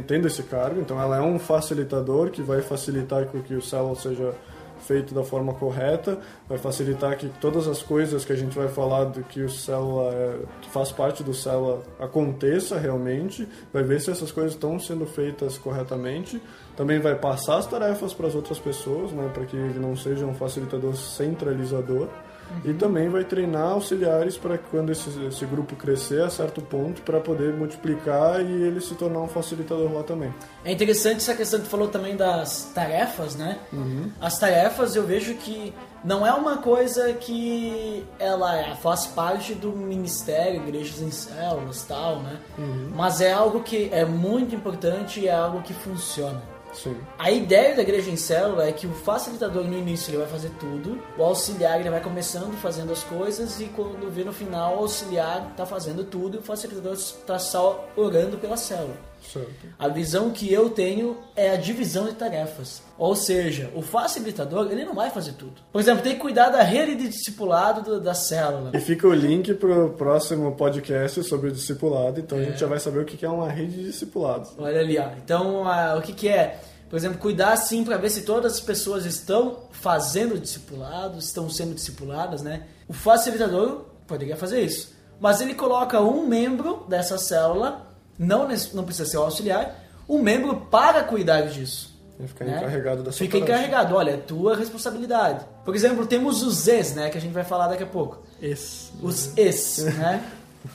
tendo esse cargo, então ela é um facilitador que vai facilitar que o célula seja feito da forma correta, vai facilitar que todas as coisas que a gente vai falar do que o célula é, que faz parte do célula aconteça realmente, vai ver se essas coisas estão sendo feitas corretamente, também vai passar as tarefas para as outras pessoas, né, para que ele não seja um facilitador centralizador. E também vai treinar auxiliares para que quando esse, esse grupo crescer a certo ponto, para poder multiplicar e ele se tornar um facilitador lá também. É interessante essa questão que tu falou também das tarefas, né? As tarefas eu vejo que não é uma coisa que ela faz parte do ministério, igrejas em células tal, né? Mas é algo que é muito importante e é algo que funciona. Sim. A ideia da igreja em célula é que o facilitador no início ele vai fazer tudo, o auxiliar ele vai começando fazendo as coisas e quando vê no final o auxiliar está fazendo tudo e o facilitador está só orando pela célula. Certo. A visão que eu tenho é a divisão de tarefas. Ou seja, o facilitador ele não vai fazer tudo. Por exemplo, tem que cuidar da rede de discipulado do- da célula. E fica o link pro próximo podcast sobre o discipulado, então É. a gente já vai saber o que é uma rede de discipulados. Olha ali, ó. Então, ah, o que, que é? Por exemplo, cuidar assim para ver se todas as pessoas estão fazendo discipulado, estão sendo discipuladas, né? O facilitador poderia fazer isso. Mas ele coloca um membro dessa célula, não, não precisa ser o auxiliar, um membro para cuidar disso. E ficar né? encarregado dessa Fica tarefa. encarregado, olha, é tua responsabilidade. Por exemplo, temos os Zs, né? Que a gente vai falar daqui a pouco. Esse. Os Es, né?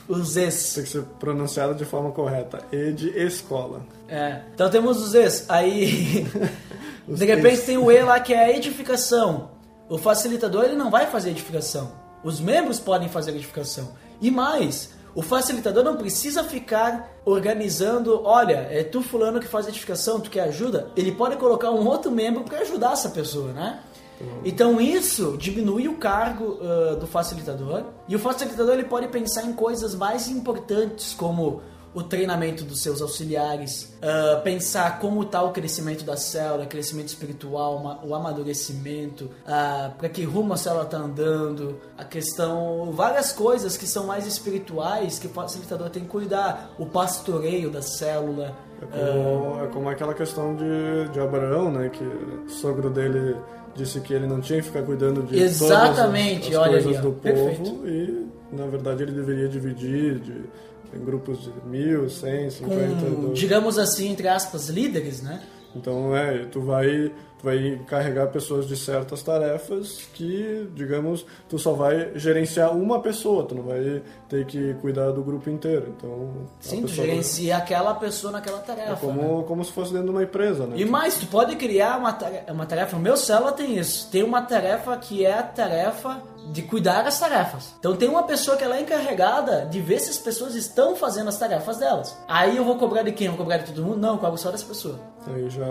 Os Es. Tem que ser pronunciado de forma correta. E de escola. É. Então temos os Es. Aí, <laughs> Os de repente es. tem o E lá que é a edificação. O facilitador ele não vai fazer edificação. Os membros podem fazer edificação. E mais, o facilitador não precisa ficar organizando, olha, é tu fulano que faz edificação, tu quer ajuda? Ele pode colocar um outro membro para ajudar essa pessoa, né? Então isso diminui o cargo ah, do facilitador e o facilitador ele pode pensar em coisas mais importantes como o treinamento dos seus auxiliares, ah, pensar como está o crescimento da célula, crescimento espiritual, ma- o amadurecimento, para que rumo a célula está andando, a questão, várias coisas que são mais espirituais que o facilitador tem que cuidar, o pastoreio da célula. É como, é como aquela questão de, de Abraão, né? Que o sogro dele disse que ele não tinha que ficar cuidando de Exatamente, todas as, as olha coisas ali, do povo perfeito. e, na verdade, ele deveria dividir de, em grupos de mil, cem, cinquenta... com, digamos assim, entre aspas, líderes, né? Então, é, tu vai tu vai encarregar pessoas de certas tarefas que, digamos, tu só vai gerenciar uma pessoa, tu não vai ter que cuidar do grupo inteiro. Então, Sim, tu gerencia aquela pessoa naquela tarefa. é como, né? como se fosse dentro de uma empresa, né? E mais, tu pode criar uma tarefa, uma tarefa. O meu célula tem isso. Tem uma tarefa que é a tarefa de cuidar das tarefas. Então tem uma pessoa que ela é encarregada de ver se as pessoas estão fazendo as tarefas delas. Aí eu vou cobrar de quem? Eu vou cobrar de todo mundo? Não, eu cobro só das pessoas. Aí já...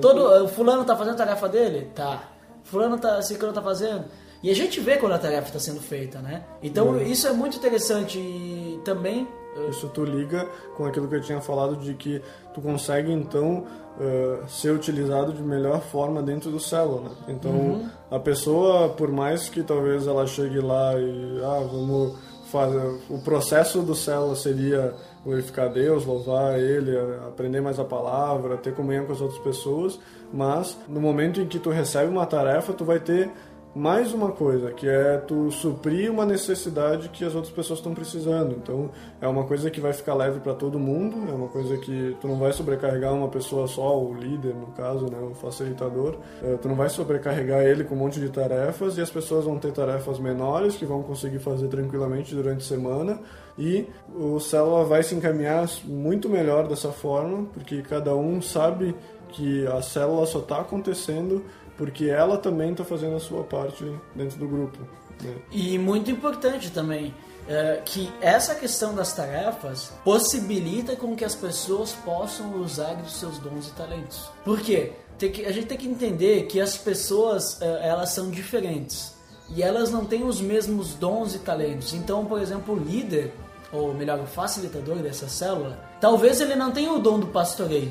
Todo, o fulano tá fazendo a tarefa dele? Tá. Fulano tá, ciclano tá fazendo. E a gente vê quando a tarefa está sendo feita, né? Então isso é muito interessante e também Isso tu liga com aquilo que eu tinha falado de que tu consegue então eh, ser utilizado de melhor forma dentro do célula. Né? Então a pessoa, por mais que talvez ela chegue lá e ah, vamos fazer o processo do célula seria glorificar Deus, louvar Ele, aprender mais a palavra, ter comunhão com as outras pessoas, mas no momento em que tu recebe uma tarefa, tu vai ter mais uma coisa, que é tu suprir uma necessidade que as outras pessoas estão precisando. Então, é uma coisa que vai ficar leve para todo mundo, é uma coisa que tu não vai sobrecarregar uma pessoa só, o líder, no caso, né, o facilitador. Eh, Tu não vai sobrecarregar ele com um monte de tarefas e as pessoas vão ter tarefas menores que vão conseguir fazer tranquilamente durante a semana e o célula vai se encaminhar muito melhor dessa forma, porque cada um sabe que a célula só está acontecendo porque ela também está fazendo a sua parte dentro do grupo. né? E muito importante também é, que essa questão das tarefas possibilita com que as pessoas possam usar dos seus dons e talentos. Por quê? Que, a gente tem que entender que as pessoas é, elas são diferentes e elas não têm os mesmos dons e talentos. Então, por exemplo, o líder ou melhor, o facilitador dessa célula, talvez ele não tenha o dom do pastoreio.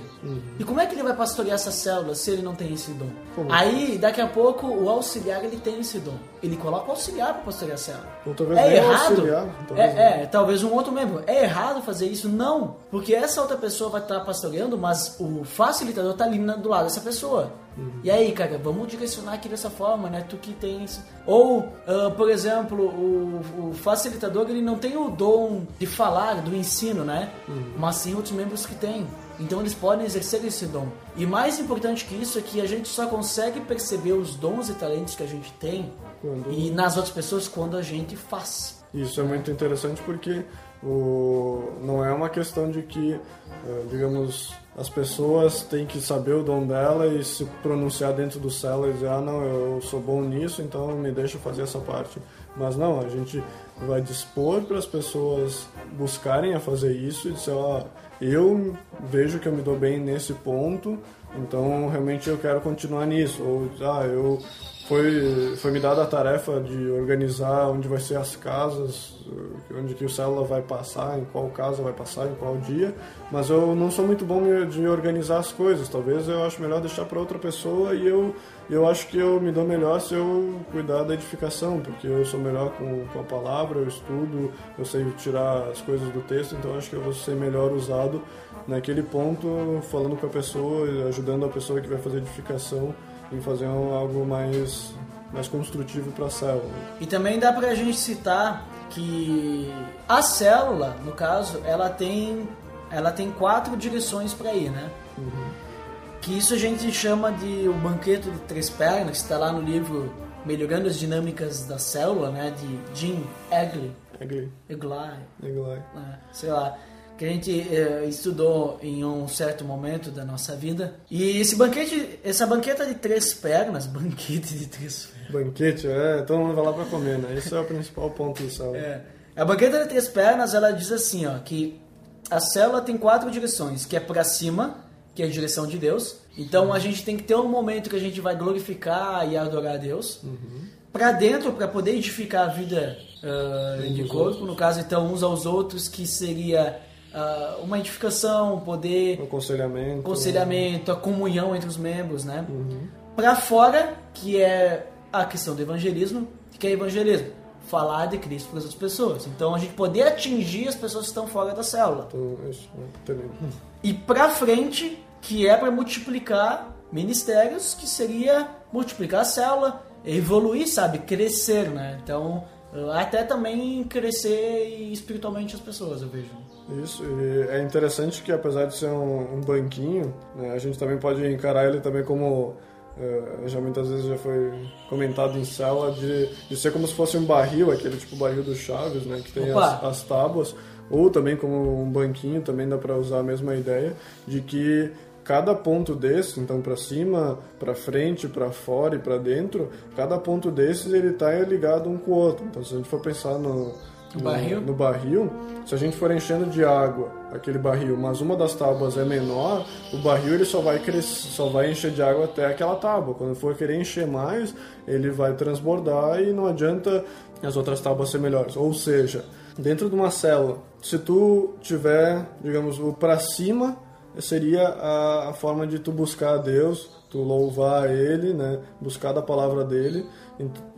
E como é que ele vai pastorear essa célula se ele não tem esse dom? Como? Aí, daqui a pouco, o auxiliar ele tem esse dom. Ele coloca o auxiliar para pastorear a célula. Ou talvez é errado. auxiliar, talvez é, é, talvez um outro membro. É errado fazer isso? Não. Porque essa outra pessoa vai estar pastoreando, mas o facilitador está ali do lado dessa pessoa. E aí, cara, vamos direcionar aqui dessa forma, né? Tu que tem isso. Ou, ah, por exemplo, o, o facilitador ele não tem o dom de falar, do ensino, né? Mas sim outros membros que têm. Então eles podem exercer esse dom. E mais importante que isso é que a gente só consegue perceber os dons e talentos que a gente tem Quando- e nas outras pessoas quando a gente faz. Isso é muito interessante porque o, não é uma questão de que, eh, digamos, as pessoas têm que saber o dom dela e se pronunciar dentro do céu e dizer, ah, não, eu sou bom nisso, então me deixa fazer essa parte. Mas não, a gente vai dispor para as pessoas buscarem a fazer isso e dizer, ó, eu vejo que eu me dou bem nesse ponto, então realmente eu quero continuar nisso. Ou, ah, eu foi, foi me dada a tarefa de organizar onde vai ser as casas, onde que o célula vai passar, em qual casa vai passar, em qual dia, mas eu não sou muito bom de organizar as coisas. Talvez eu acho melhor deixar para outra pessoa e eu, eu acho que eu me dou melhor se eu cuidar da edificação, porque eu sou melhor com, com a palavra, eu estudo, eu sei tirar as coisas do texto, então acho que eu vou ser melhor usado naquele ponto, falando com a pessoa, ajudando a pessoa que vai fazer edificação em fazer um- algo mais, mais construtivo para a célula. E também dá pra gente citar que a célula, no caso, ela tem ela tem quatro direções para ir, né? Que isso a gente chama de o banquete de três pernas, que está lá no livro Melhorando as Dinâmicas da Célula, né? De Jim Egli, Egli, Egli, Egli. né, sei lá, que a gente eh, estudou em um certo momento da nossa vida. E esse banquete, essa banqueta de três pernas, <laughs> banquete de três pernas. Banquete, é, todo mundo vai lá para comer, né? Esse é o principal ponto do célula. É. A banqueta de três pernas, ela diz assim, ó, que a célula tem quatro direções, que é para cima, que é a direção de Deus. Então a gente tem que ter um momento que a gente vai glorificar e adorar a Deus. Para dentro, para poder edificar a vida ah, de corpo, no caso então uns aos outros, que seria ah, uma edificação, poder O aconselhamento. aconselhamento, a comunhão entre os membros, né? Para fora, que é a questão do evangelismo, que é evangelismo, falar de Cristo para as outras pessoas. Então a gente poder atingir as pessoas que estão fora da célula. Então, isso, né? Também. E para frente, que é para multiplicar ministérios, que seria multiplicar a célula, evoluir, sabe, crescer, né? Então, até também crescer espiritualmente as pessoas, eu vejo. Isso, e é interessante que apesar de ser um, um banquinho, né, a gente também pode encarar ele também como Uh, já muitas vezes já foi comentado em célula de, de ser como se fosse um barril, aquele tipo barril do Chaves, né? Que tem as, as, tábuas, ou também como um banquinho, também dá para usar a mesma ideia, de que cada ponto desse, então para cima, para frente, para fora e para dentro, cada ponto desses ele está ligado um com o outro. Então se a gente for pensar no, no, barril? no barril, se a gente for enchendo de água aquele barril, mas uma das tábuas é menor, o barril ele só vai crescer, só vai encher de água até aquela tábua. Quando for querer encher mais, ele vai transbordar e não adianta as outras tábuas ser melhores. Ou seja, dentro de uma célula, se tu tiver, digamos, o para cima seria a, a, forma de tu buscar a Deus, tu louvar Ele, né? Buscar da palavra dele.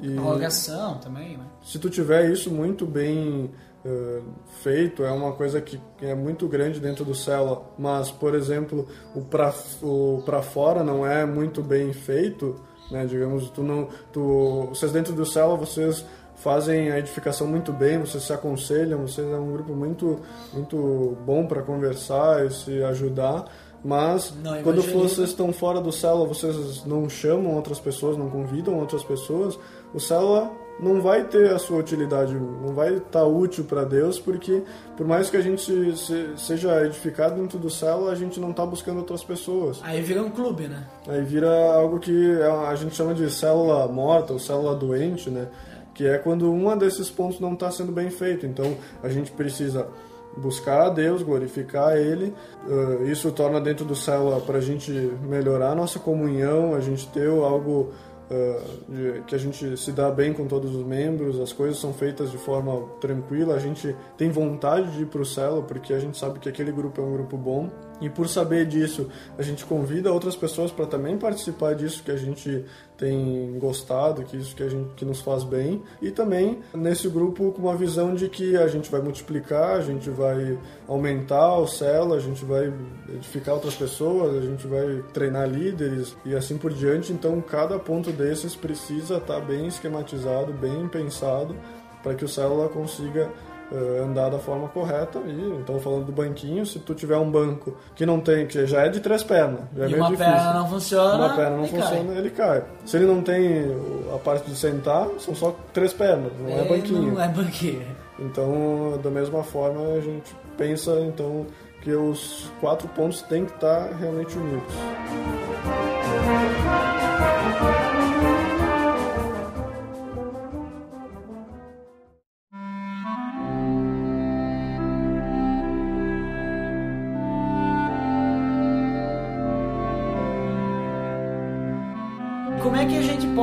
E, a oração também, né? Se tu tiver isso muito bem uh, feito, é uma coisa que é muito grande dentro do célula, mas, por exemplo, o para o pra fora não é muito bem feito, né? Digamos, tu não... Tu, vocês dentro do célula, vocês fazem a edificação muito bem, vocês se aconselham, vocês é um grupo muito, muito bom para conversar e se ajudar. Mas não, quando vocês estão fora do célula, vocês não chamam outras pessoas, não convidam outras pessoas, o célula não vai ter a sua utilidade, não vai estar tá útil para Deus, porque por mais que a gente se, se, seja edificado dentro do célula, a gente não está buscando outras pessoas. Aí vira um clube, né? Aí vira algo que a gente chama de célula morta ou célula doente, né? Que é quando um desses pontos não está sendo bem feito. Então a gente precisa buscar a Deus, glorificar Ele. Uh, isso torna dentro do céu para a gente melhorar a nossa comunhão, a gente ter algo uh, que a gente se dá bem com todos os membros, as coisas são feitas de forma tranquila, a gente tem vontade de ir para o céu porque a gente sabe que aquele grupo é um grupo bom. E por saber disso, a gente convida outras pessoas para também participar disso que a gente tem gostado, que isso que a gente que nos faz bem, e também nesse grupo com uma visão de que a gente vai multiplicar, a gente vai aumentar o celo, a gente vai edificar outras pessoas, a gente vai treinar líderes e assim por diante. Então, cada ponto desses precisa estar bem esquematizado, bem pensado para que o célula consiga uh, andar da forma correta. E então falando do banquinho, se tu tiver um banco que não tem, que já é de três pernas, já é e uma difícil. perna não funciona, uma perna não funciona, cai. ele cai. Se ele não tem a parte de sentar, são só três pernas, não é, é banquinho. Não é banquinho. Então, da mesma forma, a gente pensa então que os quatro pontos têm que estar realmente unidos.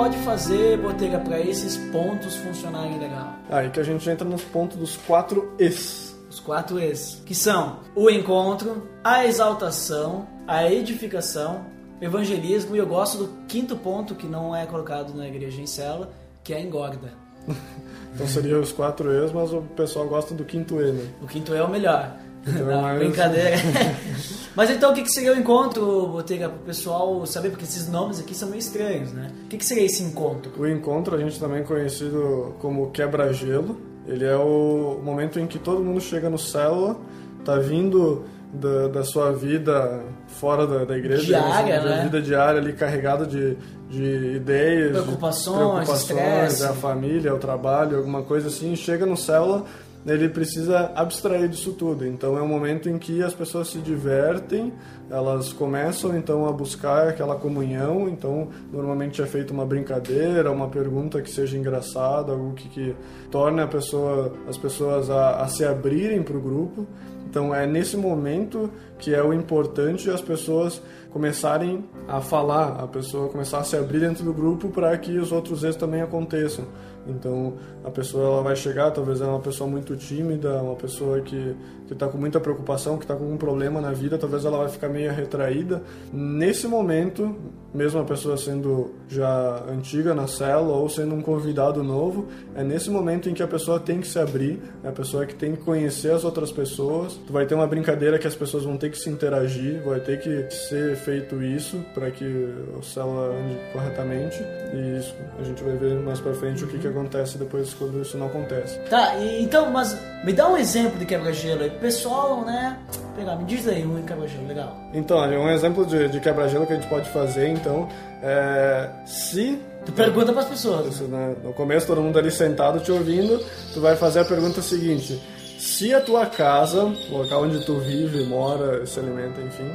Pode fazer, Botega, para esses pontos funcionarem legal? Aí que a gente entra nos pontos dos quatro Es. Os quatro Es, que são o encontro, a exaltação, a edificação, evangelismo, e eu gosto do quinto ponto, que não é colocado na igreja em cela, que é a engorda. <laughs> então seria os quatro E's, mas o pessoal gosta do quinto E, né? O quinto E é o melhor. Então, Não, mas... Brincadeira. <laughs> Mas então o que, que seria o encontro, Botega, para o pessoal saber? Porque esses nomes aqui são meio estranhos, né? O que, que seria esse encontro? O encontro, a gente também conhecido como quebra-gelo. Ele é o momento em que todo mundo chega no célula, tá vindo da, da sua vida fora da, da igreja, diária, assim, né? da vida diária ali carregado de, de ideias, preocupações, de preocupações, a família, o trabalho, alguma coisa assim, chega no célula ele precisa abstrair disso tudo. Então é um momento em que as pessoas se divertem, elas começam então a buscar aquela comunhão. Então normalmente é feita uma brincadeira, uma pergunta que seja engraçada, algo que, que torne a pessoa, as pessoas a, a se abrirem para o grupo. Então é nesse momento que é o importante as pessoas começarem a falar, a pessoa começar a se abrir dentro do grupo para que os outros erros também aconteçam. Então a pessoa ela vai chegar, talvez ela é uma pessoa muito tímida, uma pessoa que está com muita preocupação, que está com algum problema na vida, talvez ela vai ficar meio retraída. Nesse momento, mesmo a pessoa sendo já antiga na célula ou sendo um convidado novo, é nesse momento em que a pessoa tem que se abrir, é a pessoa que tem que conhecer as outras pessoas. Tu vai ter uma brincadeira que as pessoas vão ter que se interagir, vai ter que ser feito isso para que a célula ande corretamente. E isso a gente vai ver mais para frente o que, que acontece depois quando isso não acontece. Tá, então, mas me dá um exemplo de quebra-gelo aí. Pessoal, né? pegar. Me diz aí um quebra-gelo legal. Então, um exemplo de, de quebra-gelo que a gente pode fazer, então, é se Tu pergunta pras pessoas. Isso, né? No começo, todo mundo ali sentado te ouvindo, tu vai fazer a pergunta seguinte: se a tua casa, o local onde tu vive, mora, se alimenta, enfim,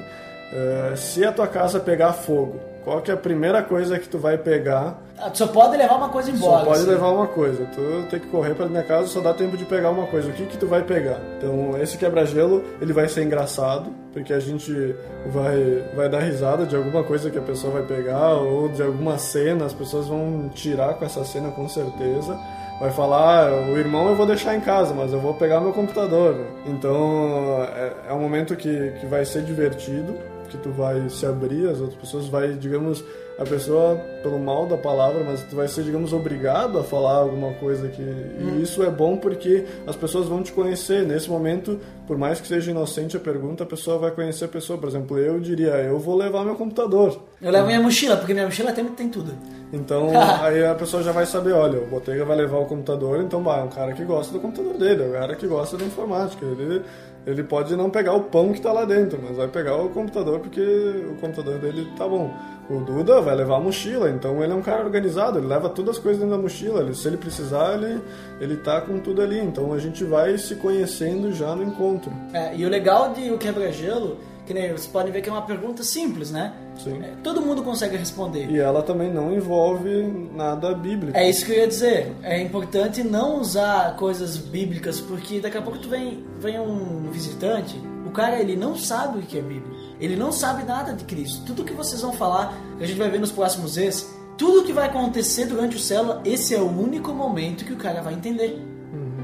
eh, se a tua casa pegar fogo, qual que é a primeira coisa que tu vai pegar? Só pode levar uma coisa embora. Só pode assim. levar uma coisa. Tu tem que correr pra minha casa, só dá tempo de pegar uma coisa. O que que tu vai pegar? Então, esse quebra-gelo, ele vai ser engraçado, porque a gente vai, vai dar risada de alguma coisa que a pessoa vai pegar, ou de alguma cena, as pessoas vão tirar com essa cena com certeza. Vai falar, ah, o irmão eu vou deixar em casa, mas eu vou pegar meu computador. Então, é, é um momento que, que vai ser divertido, que tu vai se abrir, as outras pessoas vai, digamos, a pessoa pelo mal da palavra, mas tu vai ser, digamos, obrigado a falar alguma coisa que e isso é bom porque as pessoas vão te conhecer nesse momento, por mais que seja inocente a pergunta, a pessoa vai conhecer a pessoa. Por exemplo, eu diria, eu vou levar meu computador. Eu levo minha mochila, porque minha mochila tem, tem tudo. Então, <laughs> aí a pessoa já vai saber, olha, o Botega vai levar o computador, então bah, é um cara que gosta do computador dele, é um cara que gosta da informática. Ele, ele pode não pegar o pão que tá lá dentro, mas vai pegar o computador porque o computador dele tá bom. O Duda vai levar a mochila, então ele é um cara organizado, ele leva todas as coisas dentro da mochila. Ele, se ele precisar, ele, ele tá com tudo ali. Então a gente vai se conhecendo já no encontro. É, e o legal de o quebra-gelo, que nem vocês podem ver que é uma pergunta simples, né? Sim. É, todo mundo consegue responder. E ela também não envolve nada bíblico. É isso que eu ia dizer. É importante não usar coisas bíblicas, porque daqui a pouco tu vem, vem um visitante, o cara ele não sabe o que é Bíblia. Ele não sabe nada de Cristo. Tudo que vocês vão falar, que a gente vai ver nos próximos vezes, tudo que vai acontecer durante o célula, esse é o único momento que o cara vai entender.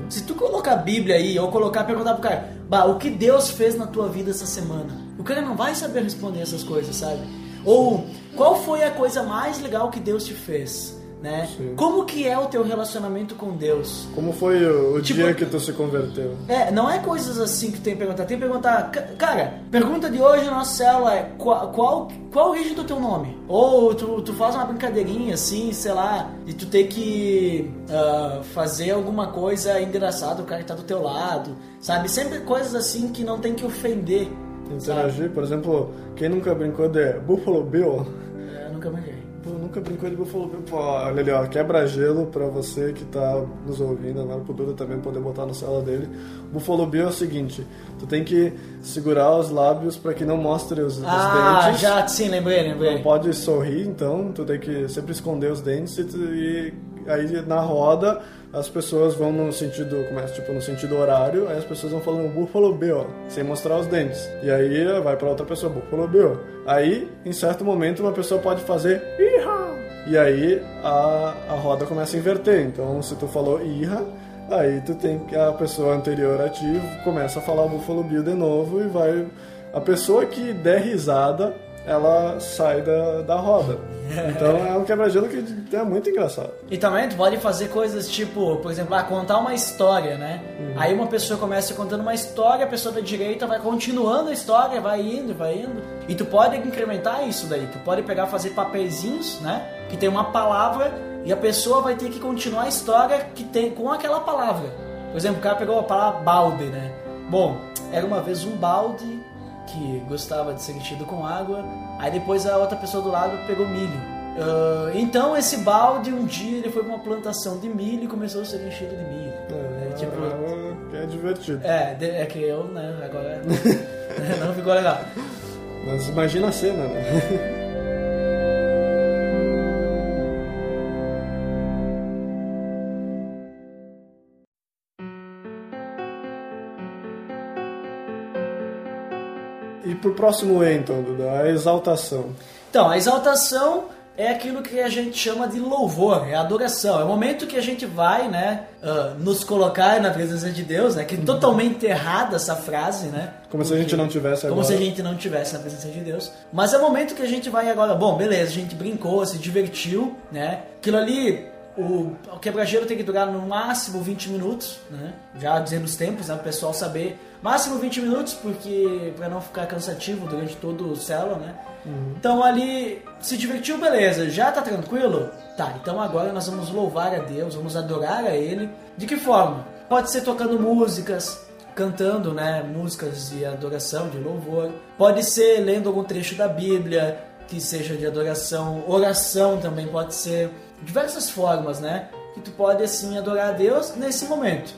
Se tu colocar a Bíblia aí, ou colocar, perguntar pro cara, bah, o que Deus fez na tua vida essa semana? O cara não vai saber responder essas coisas, sabe? Ou qual foi a coisa mais legal que Deus te fez? Né? Sim. Como que é o teu relacionamento com Deus? Como foi o, o Tipo- dia que tu se converteu? É, não é coisas assim que tu tem que perguntar. Tem que perguntar, "Ca- cara, pergunta de hoje na nossa célula é qual, qual, qual a origem do teu nome? Ou tu, tu faz uma brincadeirinha assim, sei lá, de tu ter que ah, fazer alguma coisa engraçada, o cara que tá do teu lado, sabe? Sempre coisas assim que não tem que ofender. Interagir, por exemplo, quem nunca brincou de Buffalo Bill? É, eu nunca brinquei. Pô, nunca brincou de Buffalo Bill. Pô, olha ali, ó, quebra-gelo pra você que tá nos ouvindo, agora pro Duda também poder botar na sala dele. Buffalo Bill é o seguinte, tu tem que segurar os lábios pra que não mostre os, os Ah, dentes. já, sim, lembrei, lembrei. Não pode sorrir, então, tu tem que sempre esconder os dentes e, tu- e aí na roda as pessoas vão no sentido, começa tipo no sentido horário, aí as pessoas vão falando Buffalo Bill, sem mostrar os dentes. E aí vai pra outra pessoa, Buffalo Bill. Aí, em certo momento, uma pessoa pode fazer Iha! E aí a, a roda começa a inverter. Então, se tu falou Iha, aí tu tem que a pessoa anterior a ti começa a falar Buffalo Bill de novo e vai a pessoa que der risada, ela sai da, da roda. Então é um quebra-gelo que é muito engraçado. E também tu pode fazer coisas tipo, por exemplo, ah, contar uma história, né? Aí uma pessoa começa contando uma história, a pessoa da direita vai continuando a história, vai indo, vai indo. E tu pode incrementar isso daí. Tu pode pegar, fazer papeizinhos, né? Que tem uma palavra e a pessoa vai ter que continuar a história que tem com aquela palavra. Por exemplo, o cara pegou a palavra balde, né? Bom, era uma vez um balde que gostava de ser enchido com água. Aí depois a outra pessoa do lado pegou milho. Ah, então esse balde um dia ele foi pra uma plantação de milho e começou a ser enchido de milho. É, tipo, É, divertido. é, é que eu, né, agora <laughs> não ficou legal. Mas imagina a cena, né? <laughs> pro próximo E, então, Duda, a exaltação. Então, a exaltação é aquilo que a gente chama de louvor, é adoração. É o momento que a gente vai, né, ah, nos colocar na presença de Deus, né, que é totalmente errada essa frase, né? Como se a gente não tivesse Como agora. se a gente não tivesse na presença de Deus. Mas é o momento que a gente vai agora, bom, beleza, a gente brincou, se divertiu, né? Aquilo ali, o, o quebra-gelo tem que durar no máximo 20 minutos, né? Já dizendo os tempos, né? O pessoal saber. Máximo 20 minutos, porque para não ficar cansativo durante todo o célula, né? Então ali, se divertiu, beleza. Já tá tranquilo? Tá, então agora nós vamos louvar a Deus, vamos adorar a Ele. De que forma? Pode ser tocando músicas, cantando, né, músicas de adoração, de louvor. Pode ser lendo algum trecho da Bíblia que seja de adoração, oração também pode ser, diversas formas, né, que tu pode assim adorar a Deus nesse momento.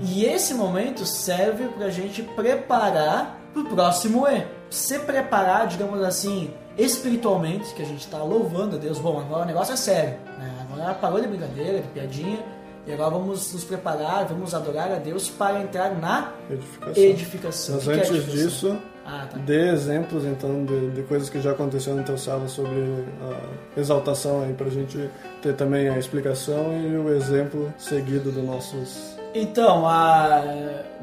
E esse momento serve pra gente preparar pro próximo E. Se preparar, digamos assim, espiritualmente, que a gente tá louvando a Deus. Bom, agora o negócio é sério, né? Agora parou de brincadeira, de piadinha. E agora vamos nos preparar, vamos adorar a Deus para entrar na Edificação. edificação. Mas O é antes edificação? disso, Ah, tá. dê exemplos então de, de coisas que já aconteceram no teu sala sobre a exaltação aí pra gente ter também a explicação e o exemplo seguido dos nossos. Então, a...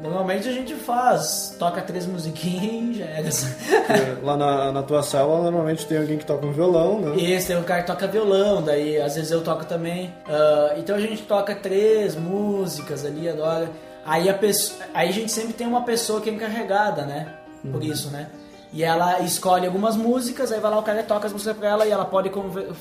normalmente a gente faz, toca três musiquinhas e já era. Lá na, na tua sala normalmente tem alguém que toca um violão, né? Esse tem um cara que toca violão, daí às vezes eu toco também. Ah, então a gente toca três músicas ali, adora. Aí a, pessoa, aí a gente sempre tem uma pessoa que é encarregada, né? Por isso, né? E ela escolhe algumas músicas, aí vai lá o cara e toca as músicas pra ela e ela pode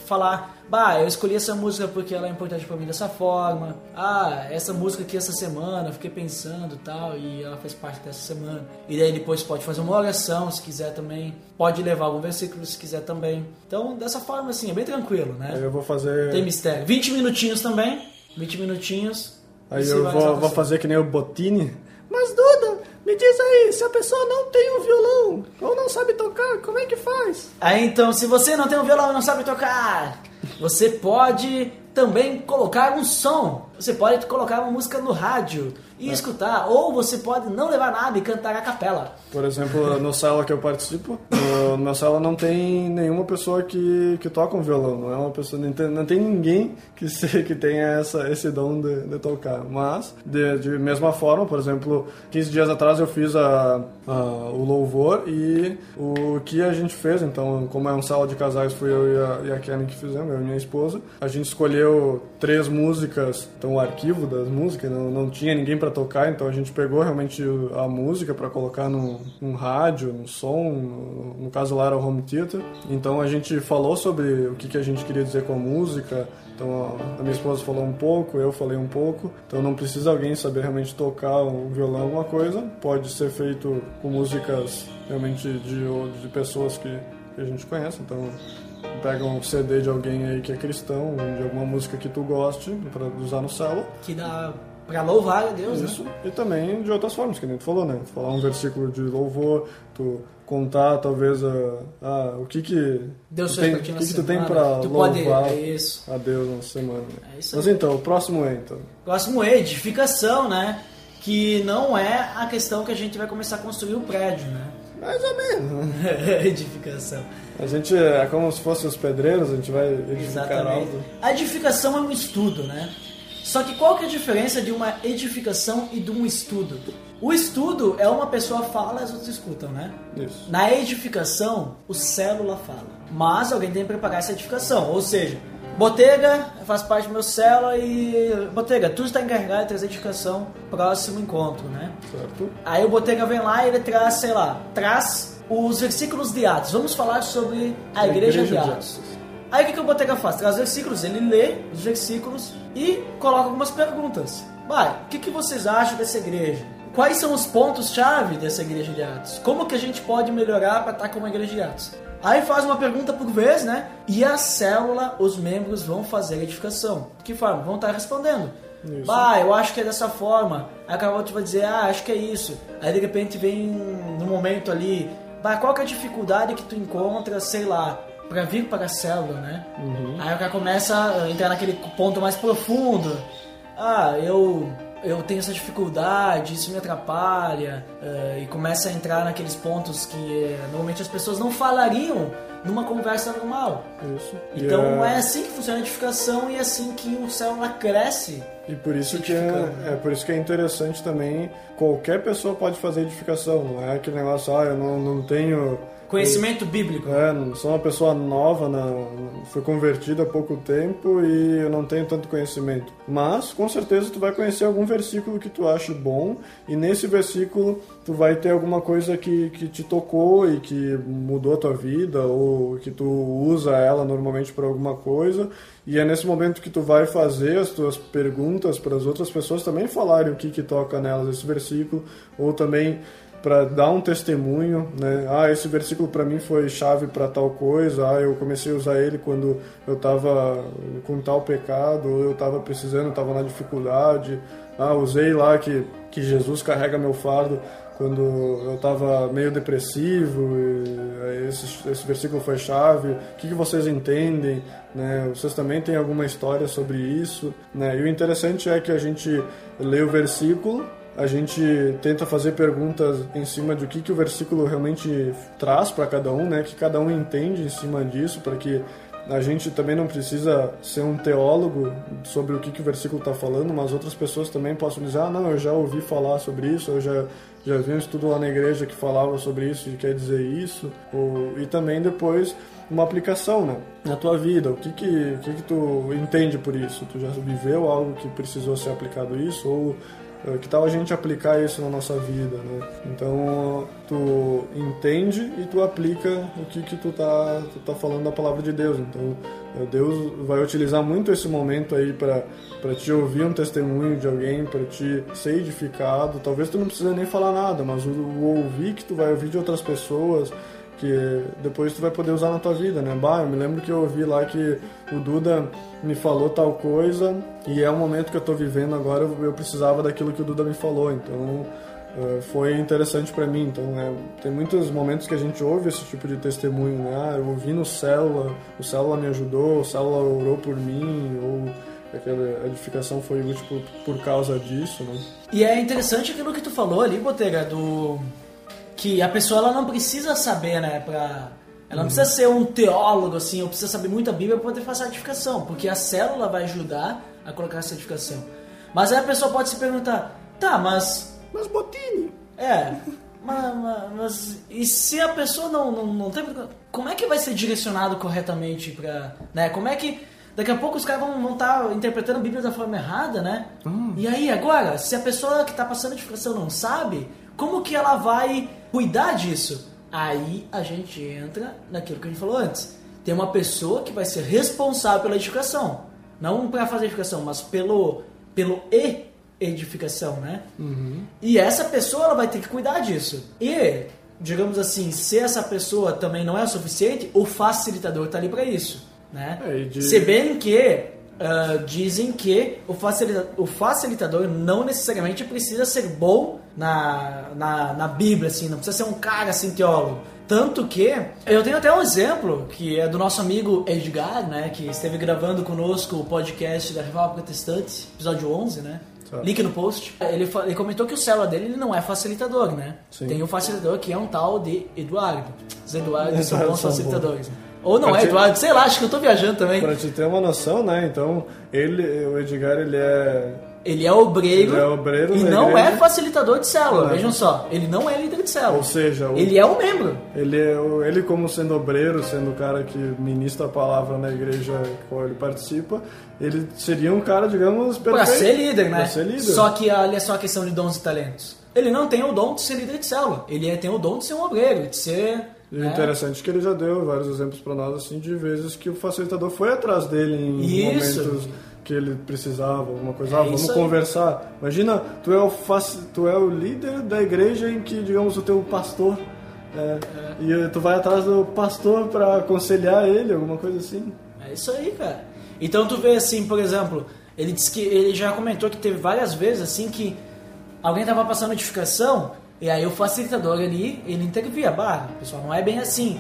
falar: Bah, eu escolhi essa música porque ela é importante pra mim dessa forma. Ah, essa música aqui essa semana, eu fiquei pensando e tal, e ela fez parte dessa semana. E daí depois pode fazer uma oração se quiser também. Pode levar algum versículo se quiser também. Então, dessa forma assim, é bem tranquilo, né? Eu vou fazer. Tem mistério. 20 minutinhos também. 20 minutinhos. Aí eu vou, vou fazer que nem o Botini. Mas Duda, me diz aí, se a pessoa não tem um violão ou não sabe tocar, como é que faz? Aí então, se você não tem um violão e não sabe tocar, você pode também colocar um som. Você pode colocar uma música no rádio e escutar. Ou você pode não levar nada e cantar a capela. Por exemplo, no sala que eu participo, no, meu sala não tem nenhuma pessoa que, que toca um violão. Não é uma pessoa, não tem, não tem ninguém que, se, <laughs> que tenha essa, esse dom de, de tocar. Mas, de, de mesma forma, por exemplo, 15 dias atrás eu fiz a, a- o louvor e o que a gente fez, então, como é um sala de casais, fui eu e a, e a Kenny que fizemos, eu e minha esposa. A gente escolheu três músicas, então o arquivo das músicas, não, não tinha ninguém para tocar, então a gente pegou realmente a música para colocar num, num rádio, num som, no, no caso lá era o home theater. Então a gente falou sobre o que, que a gente queria dizer com a música. Então a, minha esposa falou um pouco, eu falei um pouco. Então não precisa alguém saber realmente tocar um violão alguma coisa. Pode ser feito com músicas realmente de, de pessoas que, que a gente conhece. Então pega um CD de alguém aí que é cristão, de alguma música que tu goste para usar no céu. Que dá pra louvar a Deus, né? Isso. E também de outras formas, que nem tu falou, né? Tu falar um versículo de louvor, tu contar talvez a, a- o que que Deus tu fez tem, que, que tu tem pode- louvar é isso. a Deus na semana. né? É isso Mas então, o próximo é então. Próximo é edificação, né? Que não é a questão que a gente vai começar a construir o prédio, né? Mais ou menos. né? <laughs> edificação. A gente é como se fossem os pedreiros, a gente vai edificar Exatamente. algo. A edificação é um estudo, né? Só que qual que é a diferença de uma edificação e de um estudo? O estudo é uma pessoa fala e as outras escutam, né? Isso. Na edificação, o célula fala. Mas alguém tem que preparar essa edificação. Ou seja, Botega faz parte do meu célula e. Botega, tu está encarregado de trazer edificação próximo encontro, né? Certo? Aí o Botega vem lá e ele traz, sei lá, traz os versículos de Atos. Vamos falar sobre a igreja, igreja de de Atos. Aí o que, que o Botega faz? Traz versículos, ele lê os versículos e coloca algumas perguntas. Vai, o que, que vocês acham dessa igreja? Quais são os pontos-chave dessa igreja de Atos? Como que a gente pode melhorar para estar como a igreja de Atos? Aí faz uma pergunta por vez, né? E a célula, os membros vão fazer a edificação. De que forma? Vão estar respondendo. Isso. Bah, eu acho que é dessa forma. Aí o cara outro vai dizer, ah, acho que é isso. Aí de repente vem no momento ali, bah, qual que é a dificuldade que tu encontra, sei lá, pra vir para a célula, né? Aí o cara começa a entrar naquele ponto mais profundo. Ah, eu eu tenho essa dificuldade, isso me atrapalha, eh, e começa a entrar naqueles pontos que eh, normalmente as pessoas não falariam numa conversa normal. Isso. Então é- é assim que funciona a edificação e é assim que o célula cresce. E por isso que é, é por isso que é interessante também, qualquer pessoa pode fazer edificação, não é aquele negócio, ah, eu não, não tenho Conhecimento bíblico. É, sou uma pessoa nova, na, fui convertido há pouco tempo e eu não tenho tanto conhecimento. Mas, com certeza, tu vai conhecer algum versículo que tu ache bom e nesse versículo tu vai ter alguma coisa que, que te tocou e que mudou a tua vida ou que tu usa ela normalmente para alguma coisa e é nesse momento que tu vai fazer as tuas perguntas para as outras pessoas também falarem o que que toca nelas esse versículo ou também para dar um testemunho, né? Ah, esse versículo para mim foi chave para tal coisa. Ah, eu comecei a usar ele quando eu estava com tal pecado, ou eu estava precisando, estava na dificuldade. Ah, usei lá que que Jesus carrega meu fardo quando eu estava meio depressivo. esse, esse versículo foi chave. O que, que vocês entendem? Né? Vocês também têm alguma história sobre isso? Né? E o interessante é que a gente lê o versículo a gente tenta fazer perguntas em cima de o que, que o versículo realmente traz para cada um, né? Que cada um entende em cima disso, para que a gente também não precisa ser um teólogo sobre o que, que o versículo está falando, mas outras pessoas também possam dizer: ah, não, eu já ouvi falar sobre isso, eu já, já vi um estudo lá na igreja que falava sobre isso e quer dizer isso. Ou, e também depois uma aplicação né, na tua vida. O que que, que que tu entende por isso? Tu já viveu algo que precisou ser aplicado isso? Ou que tal a gente aplicar isso na nossa vida, né? Então, tu entende e tu aplica o que que tu tá, tu tá falando da palavra de Deus. Então, é, Deus vai utilizar muito esse momento aí para te ouvir um testemunho de alguém, para te ser edificado. Talvez tu não precisa nem falar nada, mas o, o ouvir que tu vai ouvir de outras pessoas, que depois tu vai poder usar na tua vida, né? Bah, eu me lembro que eu ouvi lá que o Duda me falou tal coisa e é o momento que eu tô vivendo agora, eu precisava daquilo que o Duda me falou, então uh, foi interessante para mim. Então, é, tem muitos momentos que a gente ouve esse tipo de testemunho, né? Ah, eu ouvi no Célula, o Célula me ajudou, o Célula orou por mim, ou aquela edificação foi útil por, por causa disso, né? E é interessante aquilo que tu falou ali, Botega, do que a pessoa ela não precisa saber, né, pra... Ela não precisa ser um teólogo, assim, ou precisa saber muito a Bíblia para poder fazer a certificação, porque a célula vai ajudar a colocar a certificação. Mas aí a pessoa pode se perguntar, tá, mas... Mas Botini... É, mas, mas, mas, e se a pessoa não, não, não tem... Como é que vai ser direcionado corretamente para... Né, como é que... Daqui a pouco os caras vão estar tá interpretando a Bíblia da forma errada, né? Hum. E aí, agora, se a pessoa que está passando a edificação não sabe, como que ela vai cuidar disso? Aí a gente entra naquilo que a gente falou antes. Tem uma pessoa que vai ser responsável pela edificação. Não para fazer edificação, mas pelo, pelo e edificação, né? Uhum. E essa pessoa ela vai ter que cuidar disso. E, digamos assim, se essa pessoa também não é o suficiente, o facilitador está ali para isso. Né? É, de... Se bem que uh, dizem que o, facilita o facilitador não necessariamente precisa ser bom na, na, na Bíblia, assim, não precisa ser um cara assim, teólogo. Tanto que eu tenho até um exemplo que é do nosso amigo Edgar, né, que esteve gravando conosco o podcast da Rival Protestante, episódio 11, né? Link no post. Ele, ele comentou que o célula dele ele não é facilitador, né? Sim. Tem um facilitador que é um tal de Eduardo. Os Eduardos são bons facilitadores. Ou não pra é, te... Eduardo, sei lá, acho que eu tô viajando também. Pra te ter uma noção, né? Então, ele, o Edgar, ele é. Ele é obreiro, ele é obreiro e não igreja. é facilitador de célula, vejam só. Ele não é líder de célula. Ou seja, o... ele é um membro. Ele, é, ele como sendo obreiro, sendo o cara que ministra a palavra na igreja qual ele participa, ele seria um cara, digamos, perfeito. Pra ser líder, né? Pra ser líder. Só que olha só a questão de dons e talentos. Ele não tem o dom de ser líder de célula. Ele é, tem o dom de ser um obreiro, de ser e o é. interessante é que ele já deu vários exemplos para nós assim de vezes que o facilitador foi atrás dele em Isso. momentos que ele precisava, alguma coisa, é ah, vamos conversar. Imagina, tu é, o tu é o líder da igreja em que, digamos, o teu pastor é, é. e tu vai atrás do pastor para aconselhar ele, alguma coisa assim. É isso aí, cara. Então tu vê assim, por exemplo, ele disse que ele já comentou que teve várias vezes assim que alguém tava passando notificação e aí o facilitador ali, ele intervia, bah, pessoal, não é bem assim.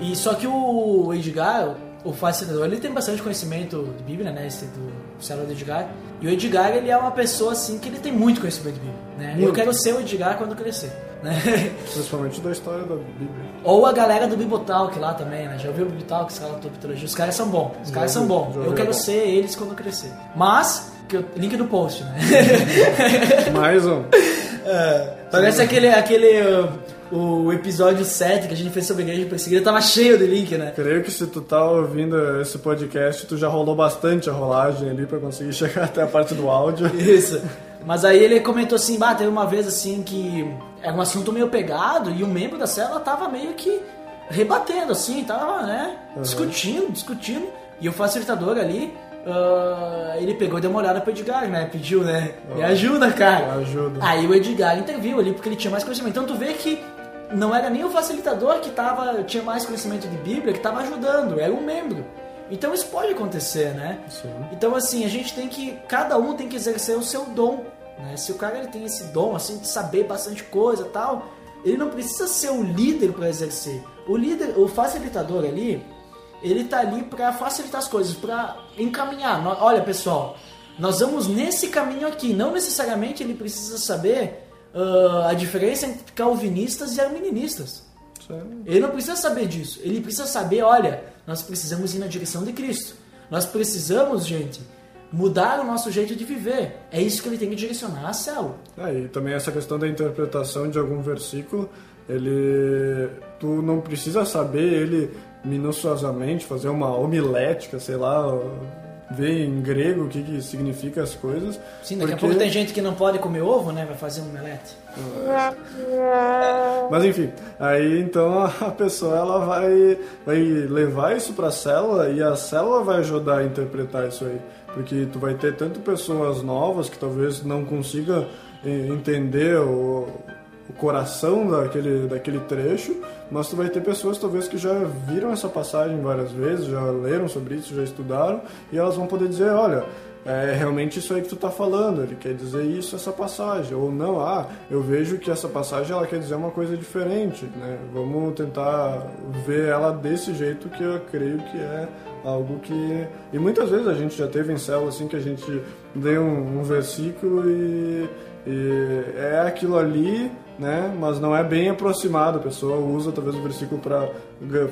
E só que o Edgar, o facilitador, ele tem bastante conhecimento de Bíblia, né, esse do cérebro do Edgar. E o Edgar, ele é uma pessoa assim que ele tem muito conhecimento de Bíblia, né? Muito. Eu quero ser o Edgar quando crescer. Né? <laughs> Principalmente da história da Bíblia. Ou a galera do Bibotalk lá também, né? Já ouviu o Bibotalk, os caras da Os caras são bons. Os caras são bons. Eu quero ser eles quando crescer. Mas, que eu, link no post, né? <laughs> Mais um. <laughs> É, parece aquele, aquele, o episódio 7 que a gente fez sobre igreja perseguida tava cheio de link, né? Creio que se tu tá ouvindo esse podcast, tu já rolou bastante a rolagem ali pra conseguir <laughs> chegar até a parte do áudio. Isso. Mas aí ele comentou assim, bah, teve uma vez assim que era um assunto meio pegado e o membro da célula tava meio que rebatendo, assim, tava, né? Discutindo, discutindo. E o facilitador ali, ah, ele pegou e deu uma olhada pro Edgar, né? Pediu, né? Me ajuda, cara. Me ajuda. Aí o Edgar interviu ali porque ele tinha mais conhecimento. Então tu vê que não era nem o facilitador que tava, tinha mais conhecimento de Bíblia que tava ajudando, era um membro. Então isso pode acontecer, né? Sim. Então assim, a gente tem que, cada um tem que exercer o seu dom, né? Se o cara ele tem esse dom assim de saber bastante coisa, tal, ele não precisa ser o líder para exercer. O líder, o facilitador ali, ele tá ali para facilitar as coisas, para encaminhar. Olha, pessoal, nós vamos nesse caminho aqui. Não necessariamente ele precisa saber ah, a diferença entre calvinistas e arminianistas. Ele não precisa saber disso. Ele precisa saber, olha, nós precisamos ir na direção de Cristo. Nós precisamos, gente, mudar o nosso jeito de viver. É isso que ele tem que direcionar a célula. Ah, e também essa questão da interpretação de algum versículo, ele tu não precisa saber ele minuciosamente, fazer uma homilética, sei lá, ver em grego o que, que significa as coisas. Sim, daqui a porque- pouco tem gente que não pode comer ovo, né? Vai fazer um omelete. Mas enfim, aí então a pessoa ela vai, vai levar isso para a célula e a célula vai ajudar a interpretar isso aí. Porque tu vai ter tanto pessoas novas que talvez não consiga eh, entender o, o coração daquele, daquele trecho, mas tu vai ter pessoas talvez que já viram essa passagem várias vezes, já leram sobre isso, já estudaram, e elas vão poder dizer, olha, é realmente isso aí que tu tá falando, ele quer dizer isso, essa passagem, ou não, ah, eu vejo que essa passagem ela quer dizer uma coisa diferente, né? Vamos tentar ver ela desse jeito que eu creio que é algo que... E muitas vezes a gente já teve em célula assim que a gente lê um, um versículo e, e é aquilo ali, né? Mas não é bem aproximado, a pessoa usa talvez o versículo para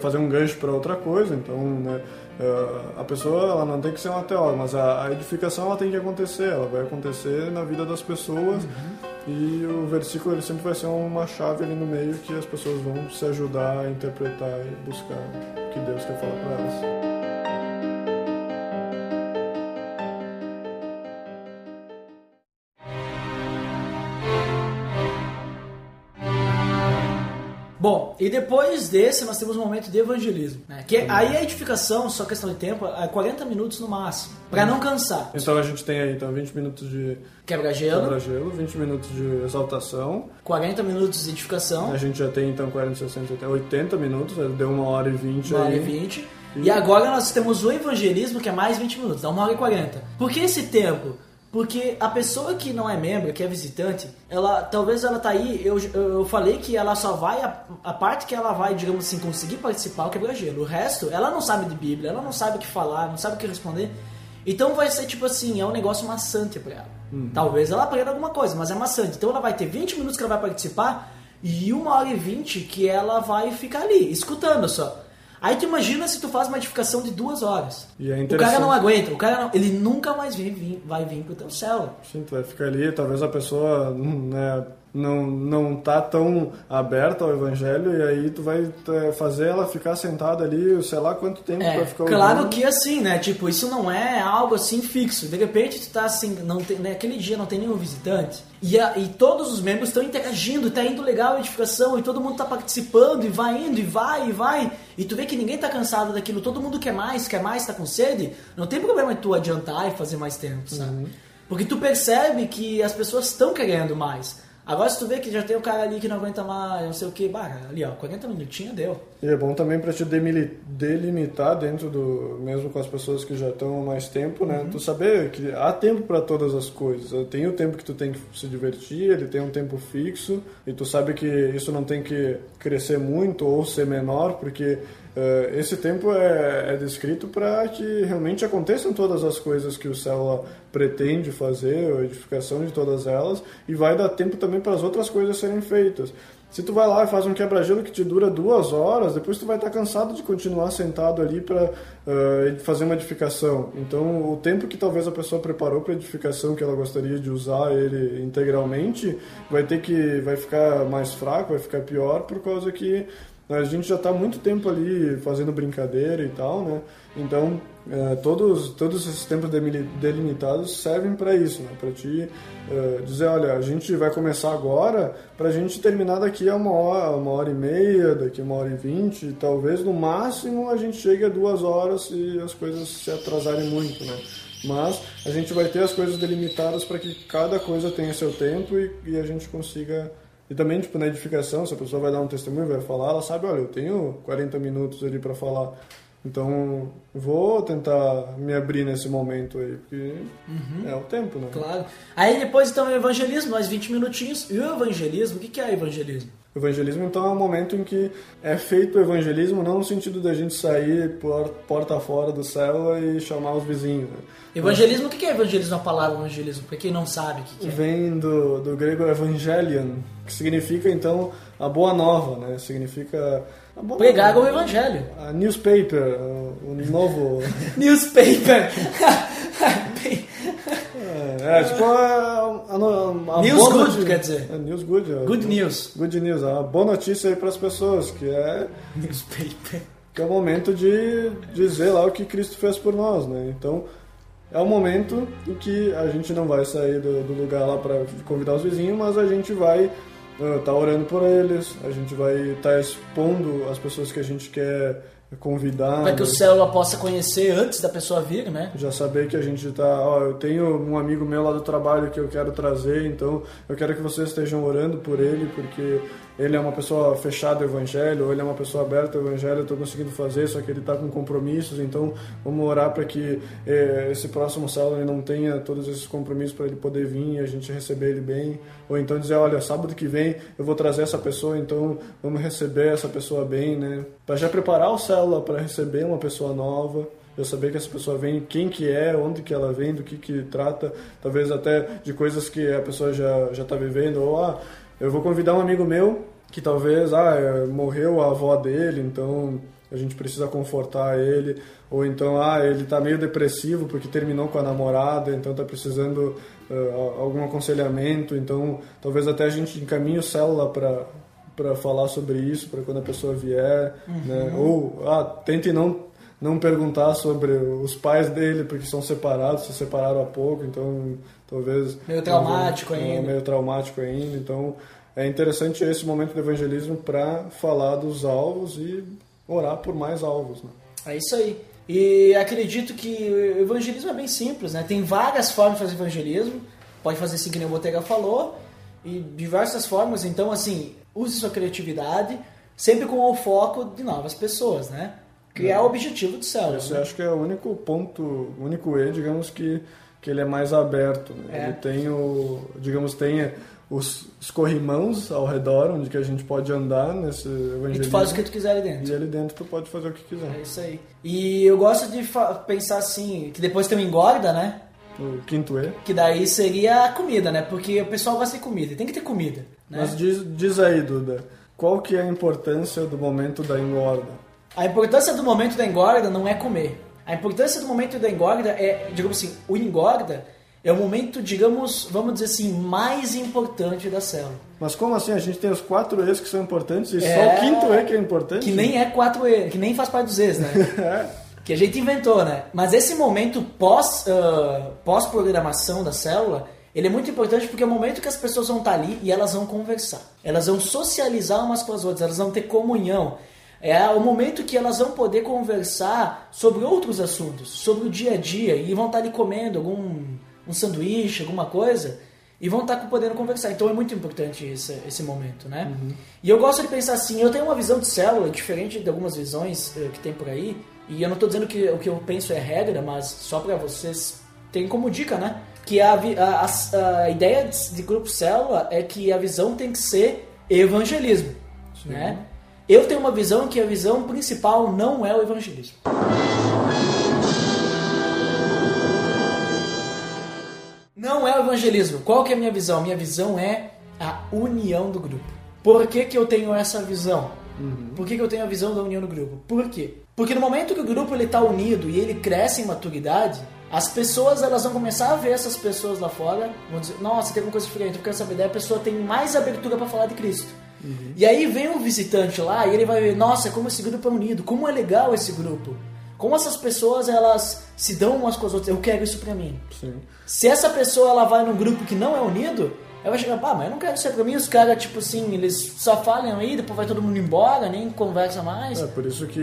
fazer um gancho para outra coisa, então, né? Uh, a pessoa ela não tem que ser uma teóloga, mas a, a edificação ela tem que acontecer, ela vai acontecer na vida das pessoas e o versículo ele sempre vai ser uma chave ali no meio que as pessoas vão se ajudar a interpretar e buscar o que Deus quer falar para elas. Bom, e depois desse nós temos um momento de evangelismo. Né? Que aí a edificação, só questão de tempo, é 40 minutos no máximo. Pra não cansar. Então a gente tem aí então 20 minutos de Quebra-gelo, quebra-gelo, 20 minutos de exaltação, 40 minutos de edificação, a gente já tem então 40, 60, até 80 minutos, deu uma hora e 20 uma hora aí. e 20. E agora nós temos o evangelismo, que é mais 20 minutos, dá uma hora e 40. Por que esse tempo? Porque a pessoa que não é membro, que é visitante, ela talvez ela tá aí, eu, eu falei que ela só vai, a, a parte que ela vai, digamos assim, conseguir participar é o quebra-gelo. O resto, ela não sabe de Bíblia, ela não sabe o que falar, não sabe o que responder. Então vai ser tipo assim, é um negócio maçante pra ela. Talvez ela aprenda alguma coisa, mas é maçante. Então ela vai ter 20 minutos que ela vai participar e uma hora e 20 que ela vai ficar ali, escutando só. Aí tu imagina se tu faz uma edificação de duas horas. E é o cara não aguenta, o cara não- ele nunca mais vem, vem- vai vir pro teu céu. Sim, tu vai ficar ali, talvez a pessoa hum, né, não, não tá tão aberta ao evangelho e aí tu vai eh, fazer ela ficar sentada ali, sei lá quanto tempo É, pra ficar claro ouvindo. que assim, né? Tipo, isso não é algo assim fixo. De repente tu tá assim, não tem, naquele dia não tem nenhum visitante. E, a- e todos os membros estão interagindo, tá indo legal a edificação, e todo mundo tá participando, e vai indo, e vai, e vai. E tu vê que ninguém tá cansado daquilo, todo mundo quer mais, quer mais, tá com sede. Não tem problema tu adiantar e fazer mais tempo, sabe? Porque tu percebe que as pessoas estão querendo mais. Agora se tu vê que já tem o cara ali que não aguenta mais, não sei o que, bah, ali ó, 40 minutinhos deu. E é bom também pra te delimitar dentro do. mesmo com as pessoas que já estão há mais tempo, né? Tu saber que há tempo pra todas as coisas. Tem o tempo que tu tem que se divertir, ele tem um tempo fixo, e tu sabe que isso não tem que crescer muito ou ser menor, porque eh, esse tempo é, é descrito para que realmente aconteçam todas as coisas que o célula pretende fazer, a edificação de todas elas, e vai dar tempo também para as outras coisas serem feitas. Se tu vai lá e faz um quebra-gelo que te dura duas horas, depois tu vai estar cansado de continuar sentado ali para uh, fazer uma edificação. Então, o tempo que talvez a pessoa preparou para edificação que ela gostaria de usar ele integralmente, vai ter que vai ficar mais fraco, vai ficar pior por causa que a gente já está muito tempo ali fazendo brincadeira e tal, né? Então, é, todos, todos esses tempos delimitados servem para isso, né? Para te é, dizer, olha, a gente vai começar agora para a gente terminar daqui a uma hora, uma hora e meia, daqui a uma hora e vinte, talvez no máximo a gente chegue a duas horas e as coisas se atrasarem muito, né? Mas a gente vai ter as coisas delimitadas para que cada coisa tenha seu tempo e, e a gente consiga e também, tipo, na edificação, se a pessoa vai dar um testemunho, vai falar, ela sabe, olha, eu tenho 40 minutos ali para falar. Então, vou tentar me abrir nesse momento aí, porque uhum. é o tempo, né? Claro. Aí depois, então, o evangelismo, mais 20 minutinhos. E o evangelismo, o que é evangelismo? O evangelismo, então, é um momento em que é feito o evangelismo, não no sentido da gente sair por porta fora do céu e chamar os vizinhos. Né? Evangelismo, Mas, o que é evangelismo, a palavra evangelismo? Para quem não sabe o que, é. Vem do, do grego evangelion, que significa, então, a boa nova, né? Significa... Pregar o evangelho. A newspaper, o novo... <laughs> newspaper! <laughs> É, tipo a, a, a News good, notícia, quer dizer. É, news good. É, good news. Good news. A boa notícia aí para as pessoas, que é... <laughs> Newspaper. Que é o momento de dizer lá o que Cristo fez por nós, né? Então, é o momento em que a gente não vai sair do, do lugar lá para convidar os vizinhos, mas a gente vai estar uh, tá orando por eles, a gente vai estar tá expondo as pessoas que a gente quer convidar. Para que o célula possa conhecer antes da pessoa vir, né? Já saber que a gente está. Ó, eu tenho um amigo meu lá do trabalho que eu quero trazer, então eu quero que vocês estejam orando por ele, porque ele é uma pessoa fechada ao evangelho, ou ele é uma pessoa aberta ao evangelho, eu estou conseguindo fazer, só que ele está com compromissos, então vamos orar para que eh, esse próximo sábado ele não tenha todos esses compromissos para ele poder vir e a gente receber ele bem. Ou então dizer, olha, sábado que vem eu vou trazer essa pessoa, então vamos receber essa pessoa bem, né? Para já preparar o célula para receber uma pessoa nova eu saber que essa pessoa vem, quem que é, onde que ela vem, do que que trata, talvez até de coisas que a pessoa já já está vivendo, ou ah, eu vou convidar um amigo meu que talvez, ah, é, morreu a avó dele, então a gente precisa confortar ele, ou então, ah, ele está meio depressivo porque terminou com a namorada, então está precisando uh, algum aconselhamento, então talvez até a gente encaminhe o célula para para falar sobre isso para quando a pessoa vier, uhum. né? Ou ah, tente não não perguntar sobre os pais dele porque são separados, se separaram há pouco, então talvez meio traumático ainda, meio traumático ainda, então é interessante esse momento do evangelismo para falar dos alvos e orar por mais alvos. Né? É isso aí. E acredito que o evangelismo é bem simples, né? Tem várias formas de fazer evangelismo. Pode fazer assim que nem o Botega falou. E diversas formas. Então, assim, use sua criatividade, sempre com o foco de novas pessoas, né? Que é, é o objetivo do céu. Esse né? acho que é o único ponto, o único E, digamos, que, que ele é mais aberto. Né? É. Ele tem o, digamos, tem os, os corrimãos ao redor, onde que a gente pode andar nesse evangelismo. E tu faz o que tu quiser ali dentro. E ali dentro tu pode fazer o que quiser. É isso aí. E eu gosto de pensar assim, que depois tem o engorda, né? O quinto E. Que daí seria a comida, né? Porque o pessoal gosta de comida, tem que ter comida. Né? Mas diz, diz aí, Duda, qual que é a importância do momento da engorda? A importância do momento da engorda não é comer. A importância do momento da engorda é, digamos assim, o engorda é o momento, digamos, vamos dizer assim, mais importante da célula. Mas como assim? A gente tem os quatro E's que são importantes e é... só o quinto E que é importante? Que nem é quatro E, que nem faz parte dos E's, né? <laughs> é. Que a gente inventou, né? Mas esse momento pós, uh, pós-programação da célula, ele é muito importante porque é o momento que as pessoas vão estar ali e elas vão conversar. Elas vão socializar umas com as outras, elas vão ter comunhão. É o momento que elas vão poder conversar sobre outros assuntos, sobre o dia a dia, e vão estar ali comendo algum um sanduíche, alguma coisa, e vão estar podendo conversar. Então é muito importante esse, esse momento, né? Uhum. E eu gosto de pensar assim, eu tenho uma visão de célula diferente de algumas visões uh, que tem por aí, e eu não estou dizendo que o que eu penso é regra, mas só para vocês terem como dica, né? Que a, a, a, a, ideia de grupo célula é que a visão tem que ser evangelismo, Sim. né? Eu tenho uma visão que a visão principal não é o evangelismo. Evangelismo. Qual que é a minha visão? Minha visão é a união do grupo. Por que, que eu tenho essa visão? Por que, que eu tenho a visão da união do grupo? Por quê? Porque no momento que o grupo ele tá unido e ele cresce em maturidade, as pessoas elas vão começar a ver essas pessoas lá fora, vão dizer, nossa, tem uma coisa diferente, eu quero saber. Daí a pessoa tem mais abertura para falar de Cristo. E aí vem um visitante lá e ele vai ver, nossa, como esse grupo é unido, como é legal esse grupo. Como essas pessoas elas se dão umas com as outras, eu quero isso pra mim. Sim. Se essa pessoa ela vai num grupo que não é unido, ela vai chegar, pá, mas eu não quero ser pra mim, os caras, tipo assim, eles só falam aí, depois vai todo mundo embora, nem conversa mais. É por isso que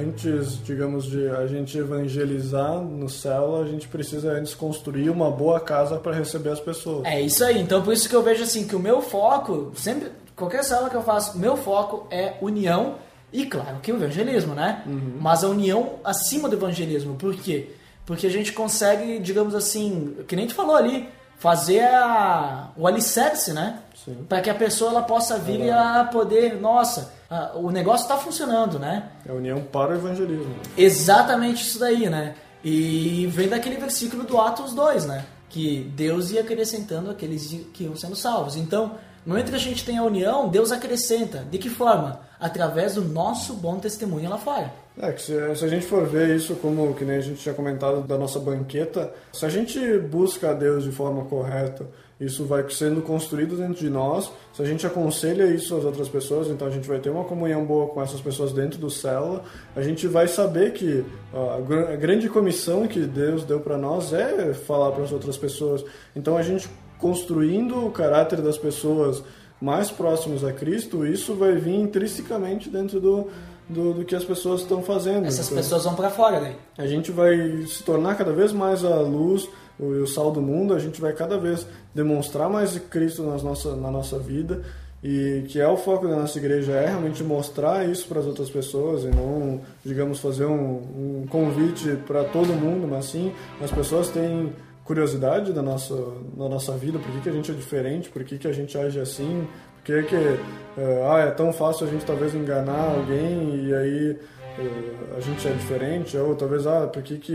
antes, digamos, de a gente evangelizar no céu, a gente precisa antes construir uma boa casa para receber as pessoas. É isso aí, então por isso que eu vejo assim, que o meu foco, sempre, qualquer sala que eu faço, meu foco é união e claro que o evangelismo, né? Mas a união acima do evangelismo, por quê? Porque a gente consegue, digamos assim, que nem a gente falou ali, fazer a, o alicerce, né? Para que a pessoa ela possa vir e ela poder, nossa, ah, o negócio está funcionando, né? É a união para o evangelismo. Exatamente isso daí, né? E vem daquele versículo do Atos 2, né? Que Deus ia acrescentando aqueles que iam sendo salvos. Então, no momento que a gente tem a união, Deus acrescenta. De que forma? Através do nosso bom testemunho lá fora. É, que se, se a gente for ver isso como, que nem a gente tinha comentado da nossa banqueta, se a gente busca a Deus de forma correta, isso vai sendo construído dentro de nós, se a gente aconselha isso às outras pessoas, então a gente vai ter uma comunhão boa com essas pessoas dentro do célula, a gente vai saber que ó, a grande comissão que Deus deu para nós é falar para as outras pessoas. Então a gente construindo o caráter das pessoas mais próximos a Cristo, isso vai vir intrinsecamente dentro do, do, do que as pessoas estão fazendo. Essas Então, pessoas vão para fora daí. a gente vai se tornar cada vez mais a luz o, o sal do mundo, a gente vai cada vez demonstrar mais Cristo nas nossa, na nossa vida e que é o foco da nossa igreja, é realmente mostrar isso para as outras pessoas e não, digamos, fazer um, um convite para todo mundo, mas sim as pessoas têm curiosidade da nossa, da nossa vida, por que, que a gente é diferente, por que, que a gente age assim, por que, que eh, ah, é tão fácil a gente talvez enganar alguém e aí eh, a gente é diferente, ou talvez, ah, por que, que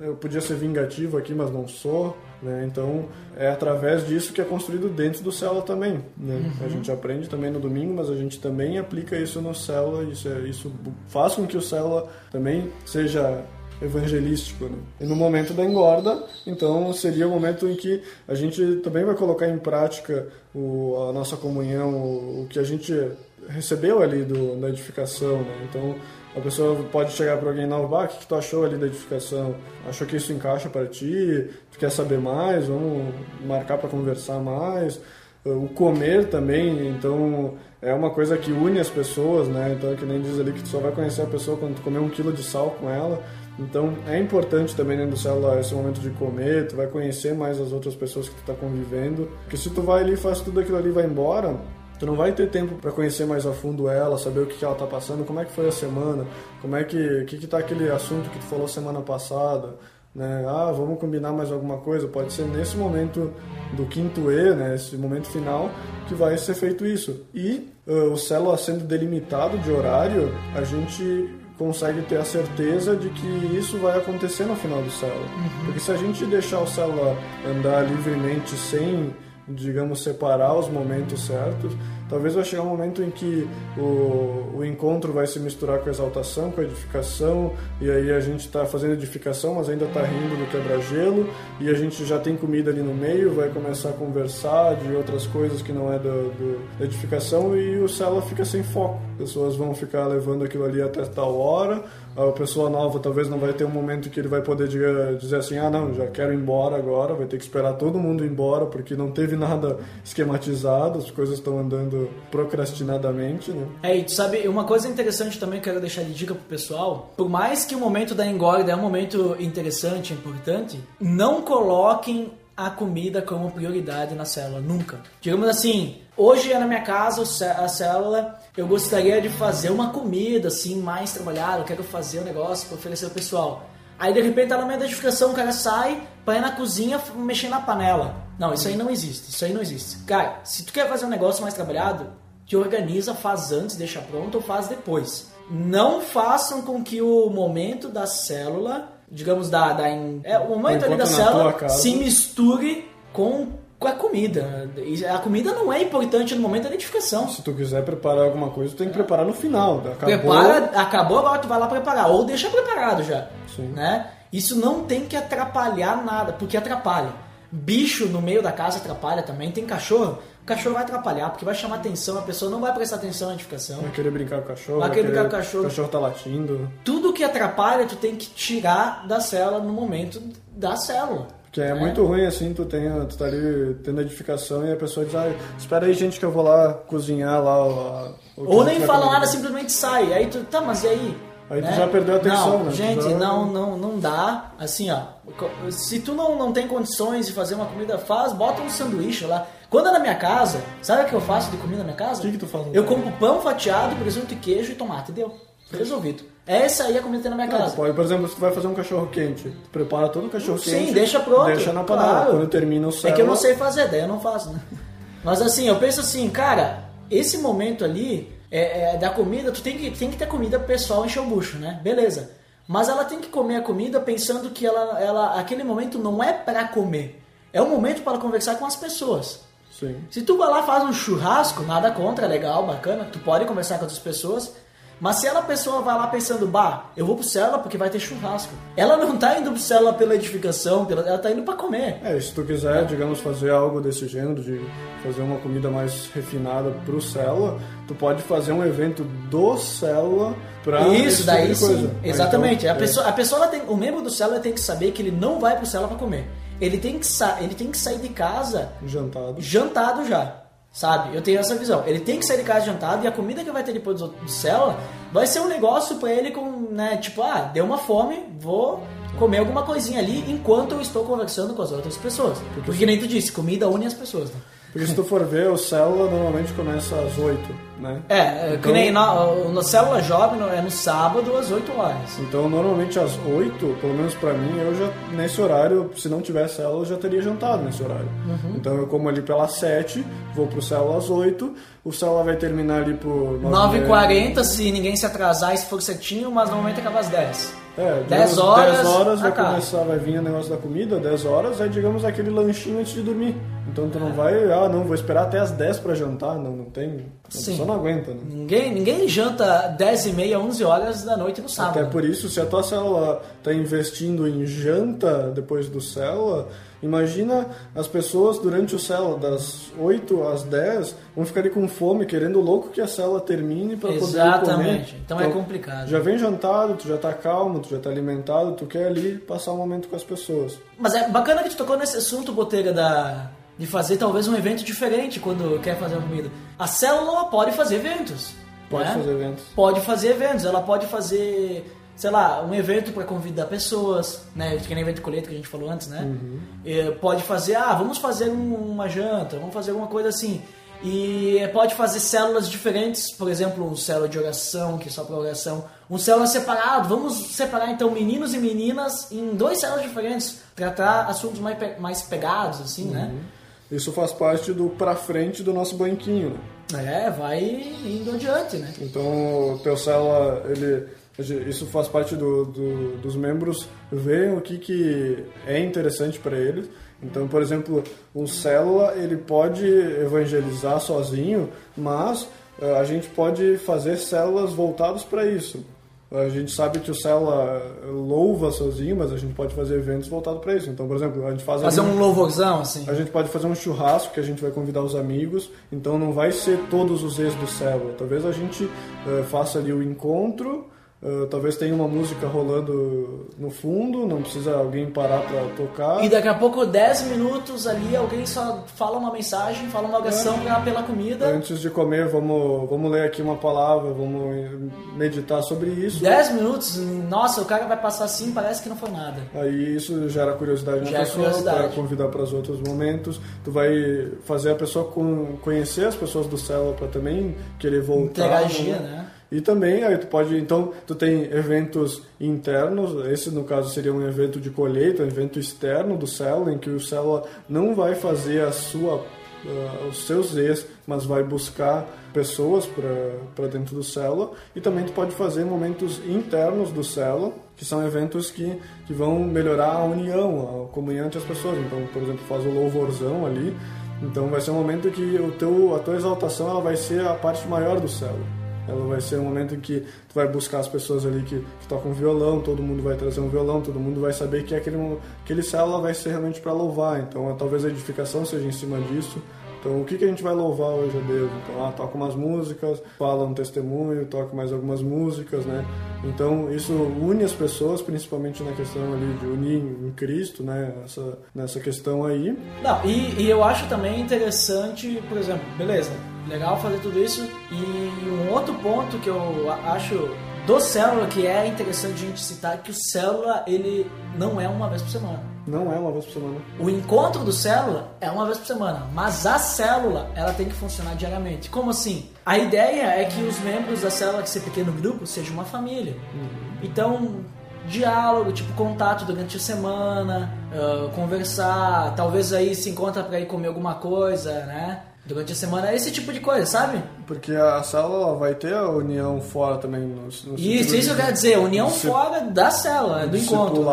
eu podia ser vingativo aqui, mas não sou, né? Então, é através disso que é construído dentro do célula também, né? A gente aprende também no domingo, mas a gente também aplica isso no célula, isso, é, isso faz com que o célula também seja evangelístico. Né? E no momento da engorda, então seria o momento em que a gente também vai colocar em prática o, a nossa comunhão, o, o que a gente recebeu ali do, da edificação. Né? Então a pessoa pode chegar para alguém novo, ah, o que, que tu achou ali da edificação? Achou que isso encaixa para ti? Tu quer saber mais? Vamos marcar para conversar mais? O comer também, então é uma coisa que une as pessoas, né? Então, que nem diz ali que tu só vai conhecer a pessoa quando tu comer um quilo de sal com ela. Então, é importante também dentro do célula esse momento de comer, tu vai conhecer mais as outras pessoas que tu tá convivendo. Porque se tu vai ali faz tudo aquilo ali vai embora, tu não vai ter tempo para conhecer mais a fundo ela, saber o que, que ela tá passando, como é que foi a semana, como é que, que que tá aquele assunto que tu falou semana passada, né? Ah, vamos combinar mais alguma coisa. Pode ser nesse momento do quinto E, né? Esse momento final que vai ser feito isso. E uh, o célula sendo delimitado de horário, a gente consegue ter a certeza de que isso vai acontecer no final do célula. Porque se a gente deixar o célula andar livremente sem digamos, separar os momentos certos. Talvez vai chegar um momento em que o, o encontro vai se misturar com a exaltação, com a edificação, e aí a gente está fazendo edificação, mas ainda está rindo do quebra-gelo, e a gente já tem comida ali no meio, vai começar a conversar de outras coisas que não é do, do, da edificação, e o célula fica sem foco. Pessoas vão ficar levando aquilo ali até tal hora, a pessoa nova talvez não vai ter um momento que ele vai poder dizer, assim, ah não, já quero ir embora agora, vai ter que esperar todo mundo ir embora, porque não teve nada esquematizado, as coisas estão andando procrastinadamente, né? É, e tu sabe, uma coisa interessante também que eu quero deixar de dica pro pessoal, por mais que o momento da engorda é um momento interessante, importante, não coloquem a comida como prioridade na célula, nunca. Digamos assim, hoje é na minha casa a célula, eu gostaria de fazer uma comida assim mais trabalhada, eu quero fazer um negócio para oferecer ao pessoal. Aí de repente tá no meio da edificação, o cara sai pra ir na cozinha mexer na panela. Não, isso aí não existe, isso aí não existe. Cara, se tu quer fazer um negócio mais trabalhado, te organiza, faz antes, deixa pronto ou faz depois. Não façam com que o momento da célula, digamos, da. da é, o momento ali da célula casa. se misture com, com a comida. A comida não é importante no momento da identificação. Se tu quiser preparar alguma coisa, tu tem que preparar no final. Acabou. Prepara, acabou, agora tu vai lá preparar. Ou deixa preparado já. Sim. Né? Isso não tem que atrapalhar nada, porque atrapalha. Bicho no meio da casa atrapalha também. Tem cachorro, o cachorro vai atrapalhar, porque vai chamar atenção, a pessoa não vai prestar atenção na edificação. Vai querer brincar com o cachorro. Vai querer brincar com o cachorro. O cachorro tá latindo. Tudo que atrapalha, tu tem que tirar da célula no momento da célula. Porque é, muito ruim assim, tu, tem, tu tá ali tendo edificação e a pessoa diz, ah, espera aí gente que eu vou lá cozinhar lá. que Ou nem vai fala comer." nada, simplesmente sai. Aí tu, tá, mas e aí? Aí tu já perdeu a atenção, não, né? Gente, já- não, não, não dá. Assim, ó. Se tu não, não tem condições de fazer uma comida, faz, bota um sanduíche lá. Quando é na minha casa, sabe o que eu faço de comida na minha casa? O que que tu faz Eu compro pão fatiado, presunto e queijo e tomate, deu. Resolvido. Essa aí é a comida que tem na minha Não, casa. pode, por exemplo, se tu vai fazer um cachorro quente, tu prepara todo o cachorro quente. Sim, deixa pronto. Deixa na panela. claro. Quando termina o É céu. que eu não sei fazer, daí eu não faço, né? Mas assim, eu penso assim, cara, esse momento ali é, é, da comida, tu tem que, tem que ter comida pessoal encher o bucho, né? Beleza. Mas ela tem que comer a comida pensando que ela, ela aquele momento não é pra comer. É um momento para conversar com as pessoas. Sim. Se tu vai lá faz um churrasco, nada contra, legal, bacana, tu pode conversar com outras pessoas. Mas se ela a pessoa vai lá pensando, bah, eu vou pro célula porque vai ter churrasco. Ela não tá indo pro célula pela edificação, pela, ela tá indo pra comer. É, se tu quiser, digamos, fazer algo desse gênero, de fazer uma comida mais refinada pro célula, tu pode fazer um evento do célula pra Isso, esse daí tipo de coisa. sim. Aí, Exatamente. então, a pessoa, a pessoa tem, o membro do célula tem que saber que ele não vai pro célula pra comer. Ele tem que, sa- ele tem que sair de casa é, jantado. jantado já. Sabe? Eu tenho essa visão. Ele tem que sair de casa jantado e a comida que vai ter depois do, do célula vai ser um negócio pra ele com, né, tipo, ah, deu uma fome, vou comer alguma coisinha ali enquanto eu estou conversando com as outras pessoas. Porque, nem tu disse, comida une as pessoas, né? Porque se tu for ver, o célula normalmente começa às 8, né? É, é, que Então- nem na, na célula jovem no- é no sábado às 8 horas. Então, normalmente às 8, pelo menos pra mim, eu já, nesse horário, se não tiver célula, eu já teria jantado nesse horário. Uhum. Então, eu como ali pelas 7, vou pro célula às 8, o célula vai terminar ali por 9h40, se ninguém se atrasar e se for certinho, mas normalmente acaba às 10. É, 10 digamos, horas, 10 horas vai acaba. começar, vai vir o negócio da comida, 10 horas, aí digamos aquele lanchinho antes de dormir. Então tu não vai, ah, não, vou esperar até as 10 pra jantar, não, não tem. A Sim. pessoa não aguenta, né? Ninguém, ninguém janta 10 e meia, 11 horas da noite no sábado. Até por isso, se a tua célula está investindo em janta depois do célula, imagina as pessoas durante o célula, das 8 às 10, vão ficar ali com fome, querendo louco que a célula termine para poder Exatamente. comer. Então é complicado. Já vem jantado, tu já tá calmo, tu já tá alimentado, tu quer ali passar um momento com as pessoas. Mas é bacana que tu tocou nesse assunto, Botega, da, de fazer talvez um evento diferente quando quer fazer uma comida. A célula pode fazer eventos. Pode né? fazer eventos. Pode fazer eventos. Ela pode fazer, sei lá, um evento para convidar pessoas, né? Que nem evento colheita que a gente falou antes, né? Uhum. Eh, Pode fazer, ah, vamos fazer um- uma janta, vamos fazer alguma coisa assim. E pode fazer células diferentes, por exemplo, um célula de oração, que é só para oração, um célula separado. Vamos separar então meninos e meninas em dois células diferentes, tratar assuntos mais, pe- mais pegados, assim, né? Isso faz parte do pra frente do nosso banquinho, né? É, vai indo adiante, né? Então, o teu célula, ele, isso faz parte do, do- dos membros verem o que, que é interessante para eles. Então, por exemplo, um célula, ele pode evangelizar sozinho, mas eh, a gente pode fazer células voltadas para isso. A gente sabe que o célula louva sozinho, mas a gente pode fazer eventos voltados para isso. Então, por exemplo, a gente faz Fazer um louvorzão, assim. a gente pode fazer um churrasco que a gente vai convidar os amigos, então não vai ser todos os ex do célula. Talvez a gente eh, faça ali o encontro, eh, talvez tenha uma música rolando no fundo, não precisa alguém parar para tocar. E daqui a pouco, 10 minutos ali, alguém só fala uma mensagem, fala uma oração pra, pela comida. Antes de comer, vamos, vamos ler aqui uma palavra, vamos meditar sobre isso. 10 minutos, nossa, o cara vai passar assim, parece que não foi nada. Aí isso gera curiosidade na Gera pessoa, curiosidade. para convidar para os outros momentos. Tu vai fazer a pessoa con- conhecer as pessoas do célula para também querer voltar. Interagir, né? E também, aí tu pode, então, tu tem eventos internos, esse no caso seria um evento de colheita, um evento externo do célula, em que o célula não vai fazer a sua uh, os seus ex, mas vai buscar pessoas para dentro do célula e também tu pode fazer momentos internos do célula que são eventos que, que vão melhorar a união, a comunhão entre as pessoas. Então, por exemplo, faz o louvorzão ali, então vai ser um momento que o teu, a tua exaltação ela vai ser a parte maior do célula. Ela vai ser um momento em que tu vai buscar as pessoas ali que, que tocam violão, todo mundo vai trazer um violão, todo mundo vai saber que aquele, aquele célula vai ser realmente para louvar. Então, talvez a edificação seja em cima disso. Então, o que, que a gente vai louvar hoje a Deus? Então, ah, toca umas músicas, fala um testemunho, toca mais algumas músicas, né? Então, isso une as pessoas, principalmente na questão ali de unir em Cristo, né? Essa, nessa questão aí. Não, e, e eu acho também interessante, por exemplo, beleza, legal fazer tudo isso. E um outro ponto que eu acho do célula que é interessante a gente citar é que o célula ele não é uma vez por semana. Não é uma vez por semana. O encontro do célula é uma vez por semana, mas a célula ela tem que funcionar diariamente. Como assim? A ideia é que os membros da célula, que ser pequeno grupo, sejam uma família. Uhum. Então, diálogo, tipo contato durante a semana, uh, conversar, talvez aí se encontra para ir comer alguma coisa, né? Durante a semana, esse tipo de coisa, sabe? Porque a célula vai ter a união fora também. No, no isso, isso eu quero dizer, união fora da célula, do encontro.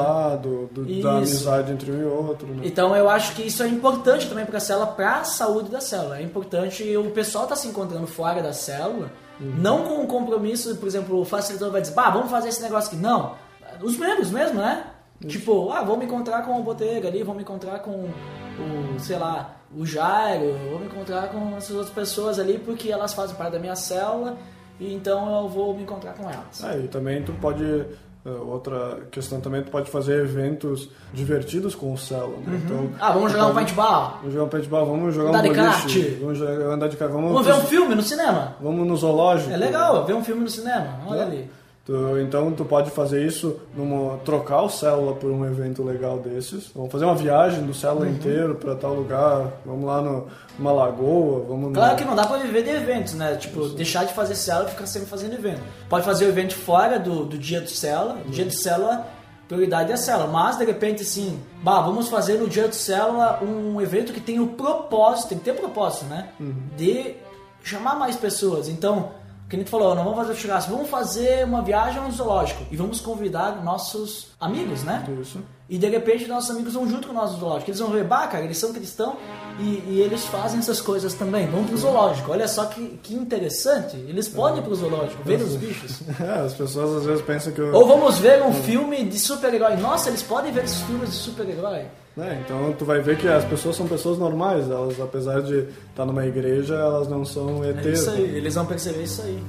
Do, do, da amizade entre um e outro. Né? Então eu acho que isso é importante também para a célula, para a saúde da célula. É importante o pessoal estar tá se encontrando fora da célula, uhum. não com um compromisso, por exemplo, o facilitador vai dizer, bah, vamos fazer esse negócio aqui. Não, os membros mesmo, né? Isso. Tipo, ah, vamos encontrar com o Botega ali, vamos encontrar com o, sei lá, o Jairo, vou me encontrar com essas outras pessoas ali porque elas fazem parte da minha célula e então eu vou me encontrar com elas. É, e também tu pode eh, outra questão também tu pode fazer eventos divertidos com o célula. Né? Uhum. Então, ah, vamos jogar pode... um paintball. Vamos jogar um paintball, vamos jogar andar um boliche. Vamos jogar, andar de kart. Vamos, vamos ver um filme no cinema. Vamos no zoológico. É legal, ver um filme no cinema. Olha é. ali. Tu, então tu pode fazer isso, numa, trocar o célula por um evento legal desses. Vamos fazer uma viagem do célula uhum. inteiro para tal lugar. Vamos lá no, numa lagoa. Vamos claro no... que não dá para viver de eventos, né? Tipo, isso. deixar de fazer célula e ficar sempre fazendo evento. Pode fazer o evento fora do, do dia do célula. Uhum. Dia do célula prioridade é a célula. Mas de repente, assim, bah, vamos fazer no dia do célula um evento que tem o propósito, tem que ter propósito, né? Uhum. De chamar mais pessoas. Então, que a gente falou, não vamos fazer churrasco, vamos fazer uma viagem ao zoológico e vamos convidar nossos amigos, né? Isso. E de repente nossos amigos vão junto com nós no zoológico. Eles vão ver, bah, cara, eles são cristãos e, e, eles fazem essas coisas também. Vão pro zoológico. Olha só que, que interessante. Eles podem ir pro zoológico, ver os bichos. <laughs> É, as pessoas às vezes pensam que. Eu... Ou vamos ver um filme de super-herói. Nossa, eles podem ver esses filmes de super-herói. É, então tu vai ver que as pessoas são pessoas normais. Elas, apesar de estar numa igreja, elas não são ETs. É isso aí, né? eles vão perceber isso aí.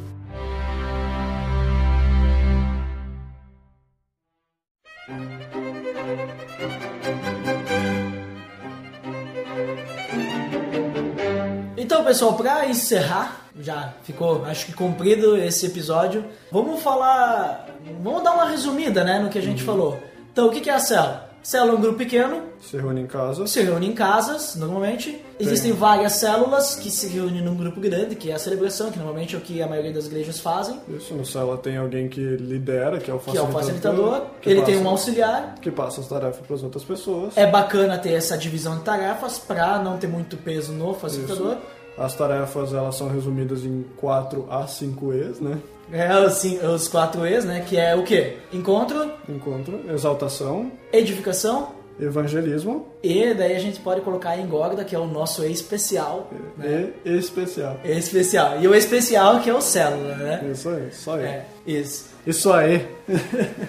Então, pessoal, para encerrar, já ficou, acho que cumprido esse episódio. Vamos falar, vamos dar uma resumida, né, no que a gente uhum. falou. Então, o que é a célula? Célula é um grupo pequeno. Se reúne em casa. Se reúne em casas, normalmente. Tem. Existem várias células que se reúnem num grupo grande, que é a celebração, que normalmente é o que a maioria das igrejas fazem. Isso, no célula tem alguém que lidera, que é o facilitador. Que é o facilitador. ele tem um auxiliar. Que passa as tarefas para as outras pessoas. É bacana ter essa divisão de tarefas para não ter muito peso no facilitador. Isso. As tarefas elas são resumidas em 4 a 5 E's, né? É, os, os quatro E's, né? Que é o quê? Encontro. Encontro, exaltação. Edificação. Evangelismo. E daí a gente pode colocar em Górda, que é o nosso E especial. E, né? e especial. E especial. E o especial que é o célula, né? Isso aí, só aí. É, isso. Isso <laughs> aí.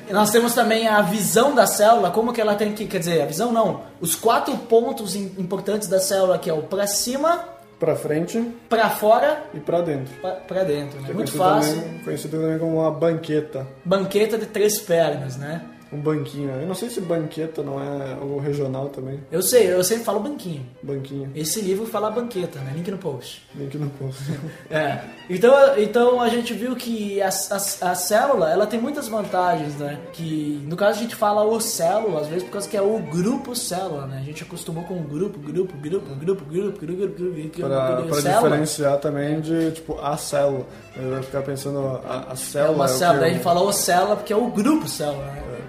Nós temos também a visão da célula, como que ela tem que, quer dizer, a visão não, os quatro pontos importantes da célula, que é o para cima, Pra frente. Pra fora. E pra dentro. Pra, pra dentro, né? É Muito fácil. Também, conhecido também como uma banqueta. Banqueta de três pernas, né? Um banquinho. Eu não sei se banqueta não é o regional também. Eu sei, eu sempre falo banquinho. Banquinho. Esse livro fala banqueta, né? Link no post. Link no post. <laughs> é. Então, então a gente viu que a, a, a, célula, ela tem muitas vantagens, né? Que no caso a gente fala o célula, às vezes por causa que é o grupo célula, né? A gente acostumou com grupo, grupo, grupo, grupo, grupo, grupo, grupo, grupo, Pra, grupo, pra diferenciar também de, tipo, a célula. Eu vai ficar pensando, a, a célula... É uma é célula, daí a gente fala o célula porque é o grupo célula, né? É.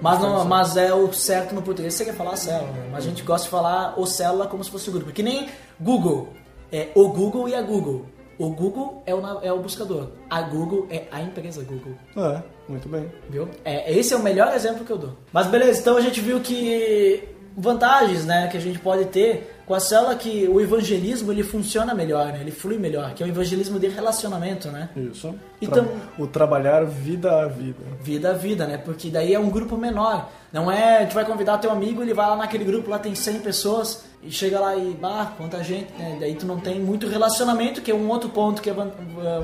Mas, não, mas é o certo no português você quer falar célula, né? mas a gente gosta de falar o célula como se fosse o grupo. Que nem Google. É o Google e a Google. O Google é o, é o buscador. A Google é a empresa Google. É, muito bem. Viu? É, esse é o melhor exemplo que eu dou. Mas beleza, então a gente viu que vantagens, né, que a gente pode ter com a célula que o evangelismo ele funciona melhor, né? Ele flui melhor, que é o evangelismo de relacionamento, né? Isso. Então- Tra- o trabalhar vida a vida. Vida a vida, né? Porque daí é um grupo menor. Não é, tu vai convidar teu amigo, ele vai lá naquele grupo, lá tem 100 pessoas e chega lá e, bah, quanta gente, né? Daí tu não tem muito relacionamento, que é um outro ponto que é van-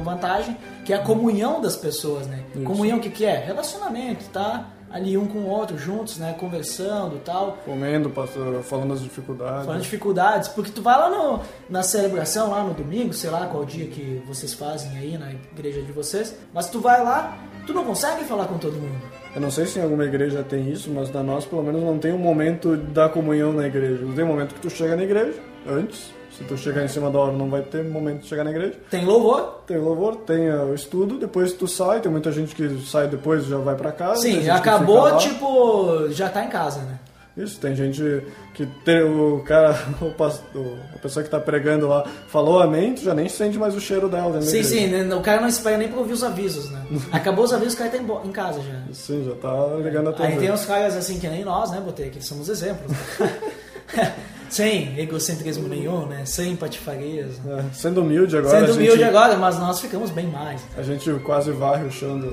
vantagem, que é a comunhão das pessoas, né? Isso. Comunhão o que que é? Relacionamento, tá? Ali um com o outro, juntos, né? Conversando, tal. Comendo, passando, falando das dificuldades. Falando de dificuldades, porque tu vai lá no, na celebração, lá no domingo, sei lá qual dia que vocês fazem aí na igreja de vocês, mas tu vai lá, tu não consegue falar com todo mundo. Eu não sei se em alguma igreja tem isso, mas na nossa pelo menos não tem um momento da comunhão na igreja. Tem um momento que tu chega na igreja, antes. Se tu chegar em cima da hora, não vai ter momento de chegar na igreja. Tem louvor, Tem louvor, tem ah, o estudo, depois tu sai, tem muita gente que sai depois e já vai pra casa. Sim, acabou, tipo, já tá em casa, né? Isso, tem gente que tem o cara, <laughs> o pastor, a pessoa que tá pregando lá, falou amém, tu já nem sente mais o cheiro dela Sim, igreja. sim, né, o cara não espera nem pra ouvir os avisos, né? <laughs> Acabou os avisos, o cara tá em, casa já. Sim, já tá ligando a tua Aí tem uns caras assim que nem nós, né, Botei, que somos exemplos. <laughs> Sem egocentrismo nenhum, né? Sem patifarias. né? É, sendo humilde agora, Sendo humilde gente, agora, mas nós ficamos bem mais. a gente quase varre o chão do-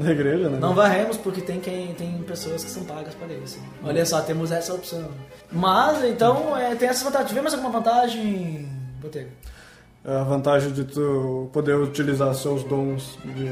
da igreja, né? Não varremos porque tem, quem, tem pessoas que são pagas para isso. Olha só, temos essa opção. Mas, então, é, tem essa vantagem. Tivemos alguma vantagem, Botega? É A vantagem de tu poder utilizar seus dons de,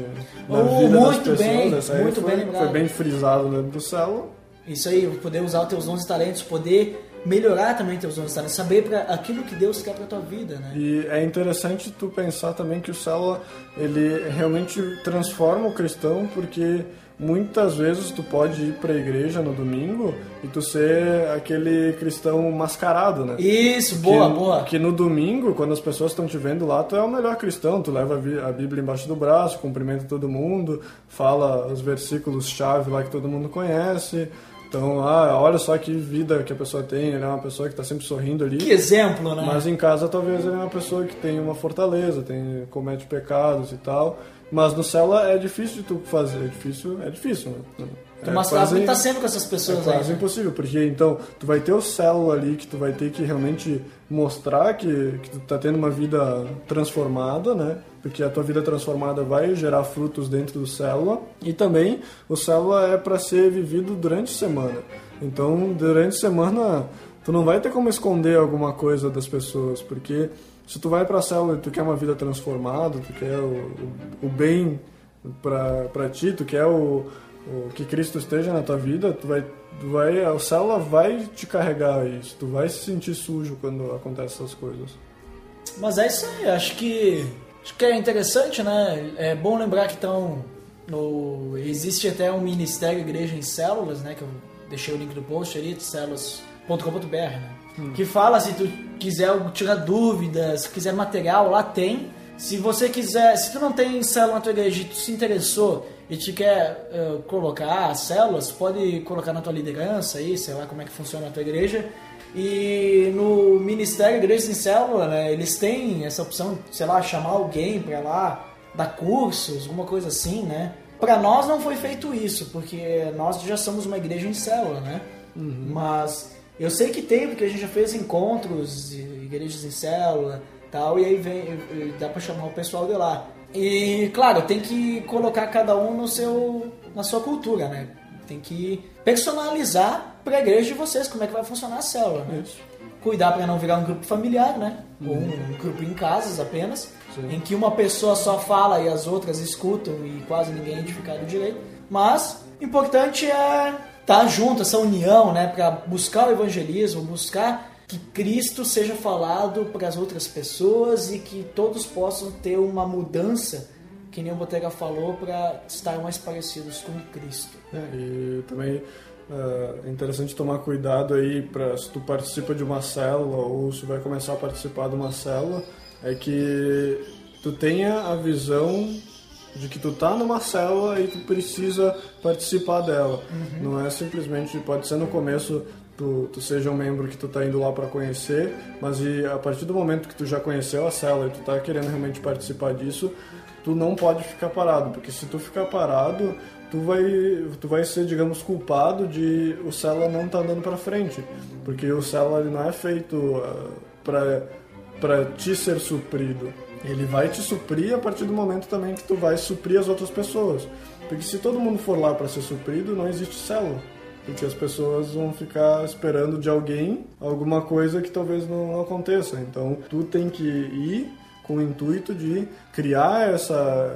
na Oh, vida muito das pessoas. bem, muito foi, bem lembrado. Foi bem frisado dentro do céu. Isso aí, poder usar os teus dons e talentos, poder melhorar também teus dons saber para aquilo que Deus quer para tua vida, né? E é interessante tu pensar também que o célula ele realmente transforma o cristão porque muitas vezes tu pode ir para a igreja no domingo e tu ser aquele cristão mascarado, né? Isso, boa, que, boa. Que no domingo, quando as pessoas estão te vendo lá, tu é o melhor cristão. Tu leva a Bí- a Bíblia embaixo do braço, cumprimenta todo mundo, fala os versículos-chave lá que todo mundo conhece. Então, ah, olha só que vida que a pessoa tem, ele é uma pessoa que está sempre sorrindo ali. Que exemplo, né? Mas em casa talvez ele é uma pessoa que tem uma fortaleza, tem comete pecados e tal. Mas no célula é difícil de tu fazer, é difícil, é difícil, né? Tu É mascarar quase- porque tá sempre com essas é pessoas aí. quase né? impossível, porque então tu vai ter o célula ali que tu vai ter que realmente mostrar que, que tu tá tendo uma vida transformada, né? Porque a tua vida transformada vai gerar frutos dentro do célula. E também o célula é para ser vivido durante a semana. Então, durante a semana, tu não vai ter como esconder alguma coisa das pessoas, porque se tu vai pra célula e tu quer uma vida transformada, tu quer o, o, o bem pra ti, tu quer o, o que Cristo esteja na tua vida, tu vai, tu vai, a célula vai te carregar isso, tu vai se sentir sujo quando acontecem essas coisas. Mas é isso aí, acho que acho que é interessante, né? É bom lembrar que no, existe até um ministério Igreja em Células, né? Que eu deixei o link do post ali, células.com.br, né? Que fala se tu quiser tirar dúvidas, se quiser material, lá tem. Se você quiser, se tu não tem célula na tua igreja e tu se interessou e te quer eh, colocar células, pode colocar na tua liderança aí, sei lá como é que funciona a tua igreja. E no Ministério Igreja em Célula, né, eles têm essa opção, sei lá, chamar alguém pra lá, dar cursos, alguma coisa assim, né? Pra nós não foi feito isso, porque nós já somos uma igreja em célula, né? Mas eu sei que tem, porque a gente já fez encontros, igrejas em célula tal, e aí vem, dá pra chamar o pessoal de lá. E claro, tem que colocar cada um no seu, na sua cultura, né? Tem que personalizar pra igreja de vocês como é que vai funcionar a célula, né? Isso. Cuidar pra não virar um grupo familiar, né? Ou um grupo em casas apenas, em que uma pessoa só fala e as outras escutam e quase ninguém é edificado direito. Mas importante é estar junto, essa união, né? Pra buscar o evangelismo, buscar que Cristo seja falado para as outras pessoas e que todos possam ter uma mudança, que nem o Botega falou, para estar mais parecidos com Cristo. É, e também é interessante tomar cuidado aí para se tu participa de uma célula ou se vai começar a participar de uma célula, é que tu tenha a visão de que tu tá numa célula e tu precisa participar dela. Não é simplesmente, pode ser no começo tu, tu seja um membro que tu tá indo lá para conhecer, mas e a partir do momento que tu já conheceu a célula e tu tá querendo realmente participar disso, tu não pode ficar parado, porque se tu ficar parado, tu vai, tu vai ser, digamos, culpado de o célula não tá andando para frente, porque o célula ele não é feito uh, para para te ser suprido. Ele vai te suprir a partir do momento também que tu vai suprir as outras pessoas. Porque se todo mundo for lá para ser suprido, não existe célula. Porque as pessoas vão ficar esperando de alguém alguma coisa que talvez não aconteça. Então, tu tem que ir com o intuito de criar essa,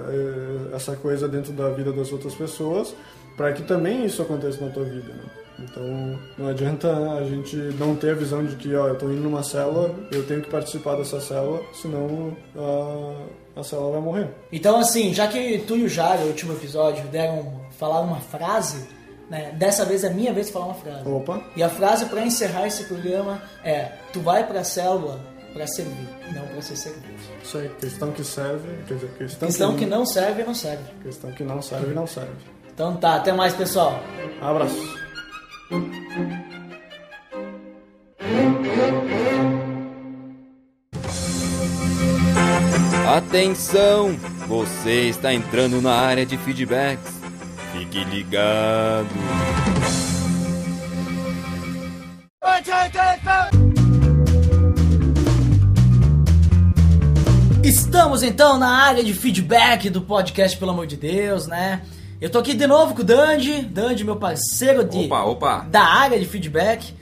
eh, essa coisa dentro da vida das outras pessoas para que também isso aconteça na tua vida. Né? Então não adianta a gente não ter a visão de que ó, eu estou indo numa célula, eu tenho que participar dessa célula, senão a, a célula vai morrer. Então, assim, já que tu e o Jário, no último episódio, deram falar uma frase, né? Dessa vez é minha vez de falar uma frase. Opa! E a frase para encerrar esse programa é: Tu vai pra célula para servir, não para ser servido. Isso aí, questão que serve, quer dizer, questão, Questão que não serve, não serve. Questão que não serve, não serve. Então tá, até mais, pessoal. Abraço. Atenção! Você está entrando na área de feedbacks. Fique ligado. Estamos então na área de feedback do podcast, pelo amor de Deus, né? Eu tô aqui de novo com o Dandy, Dandy, meu parceiro de, Opa, opa. da área de feedback.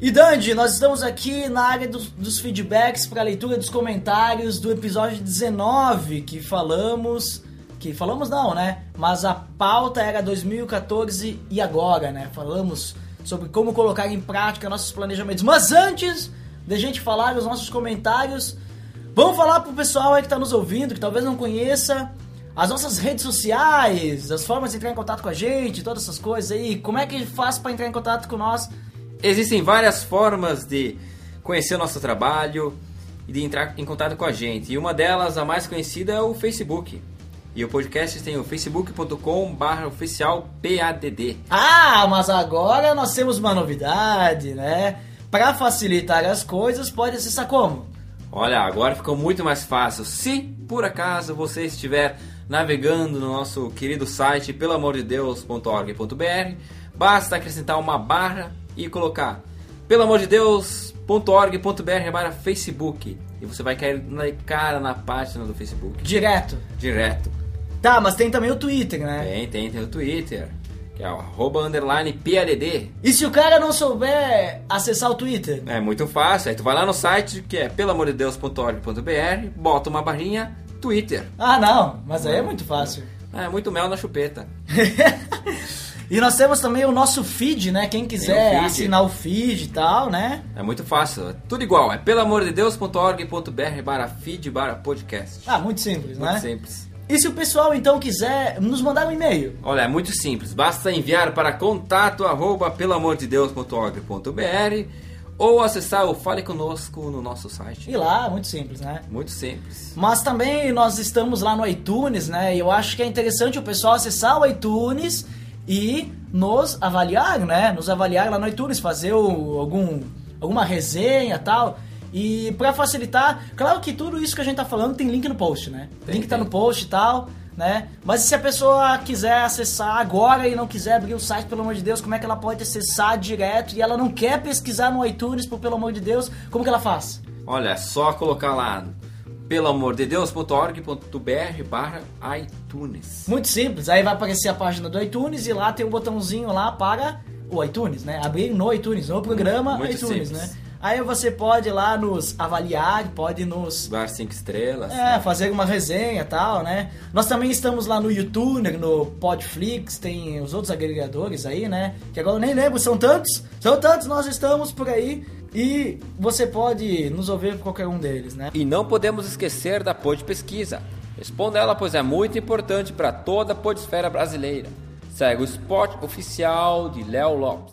E Dandy, nós estamos aqui na área dos, dos feedbacks para leitura dos comentários do episódio 19 que falamos. Que falamos não, né? Mas a pauta era 2014 e agora, né? Falamos sobre como colocar em prática nossos planejamentos. Mas antes de a gente falar os nossos comentários, vamos falar pro pessoal aí que tá nos ouvindo, que talvez não conheça as nossas redes sociais, as formas de entrar em contato com a gente, todas essas coisas aí. Como é que faz para entrar em contato com nós? Existem várias formas de conhecer o nosso trabalho e de entrar em contato com a gente. E uma delas, a mais conhecida, é o Facebook. E o podcast tem o facebook.com barra oficial PADD. Ah, mas agora nós temos uma novidade, né? Para facilitar as coisas, pode acessar como? Olha, agora ficou muito mais fácil. Se por acaso você estiver navegando no nosso querido site pelamordedeus.org.br, basta acrescentar uma barra e colocar pelamordedeus.org.br barra Facebook e você vai cair na cara na página do Facebook. Direto. Direto. Tá, mas tem também o Twitter, né? Tem, tem, tem o Twitter, que é o arroba underline PADD. E se o cara não souber acessar o Twitter? É muito fácil, aí tu vai lá no site que é pelamordedeus.org.br, bota uma barrinha Twitter. Ah, não, mas aí é muito fácil. É muito mel na chupeta. <laughs> E nós temos também o nosso feed, né? Quem quiser o assinar o feed e tal, né? É muito fácil, é tudo igual, é pelamordedeus.org.br barra feed barra podcast. Ah, muito simples, Muito né? simples. E se o pessoal então quiser nos mandar um e-mail? Olha, é muito simples, basta enviar para contato arroba pelamordedeus.org.br ou acessar o Fale Conosco no nosso site. E lá, muito simples, né? Muito simples. Mas também nós estamos lá no iTunes, né? E eu acho que é interessante o pessoal acessar o iTunes e nos avaliar, né? Nos avaliar lá no iTunes, fazer o- algum, alguma resenha e tal. E pra facilitar, claro que tudo isso que a gente tá falando tem link no post, né? Tem, link tá tem. no post e tal, né? Mas se a pessoa quiser acessar agora e não quiser abrir o site, pelo amor de Deus, como é que ela pode acessar direto e ela não quer pesquisar no iTunes, por pelo amor de Deus, como que ela faz? Olha, é só colocar lá pelamordedeus.org.br barra iTunes. Muito simples, aí vai aparecer a página do iTunes e lá tem um botãozinho lá para o iTunes, né? Abrir no iTunes, no programa Muito iTunes, simples. né? Aí você pode ir lá nos avaliar, pode nos Dar cinco estrelas. é, fazer uma resenha e tal, né? Nós também estamos lá no YouTube, no Podflix, tem os outros agregadores aí, né? Que agora eu nem lembro, são tantos, são tantos, nós estamos por aí e você pode nos ouvir por qualquer um deles, né? E não podemos esquecer da Pod Pesquisa. Responda ela, pois é muito importante para toda a podesfera brasileira. Segue o spot oficial de Léo Lopes.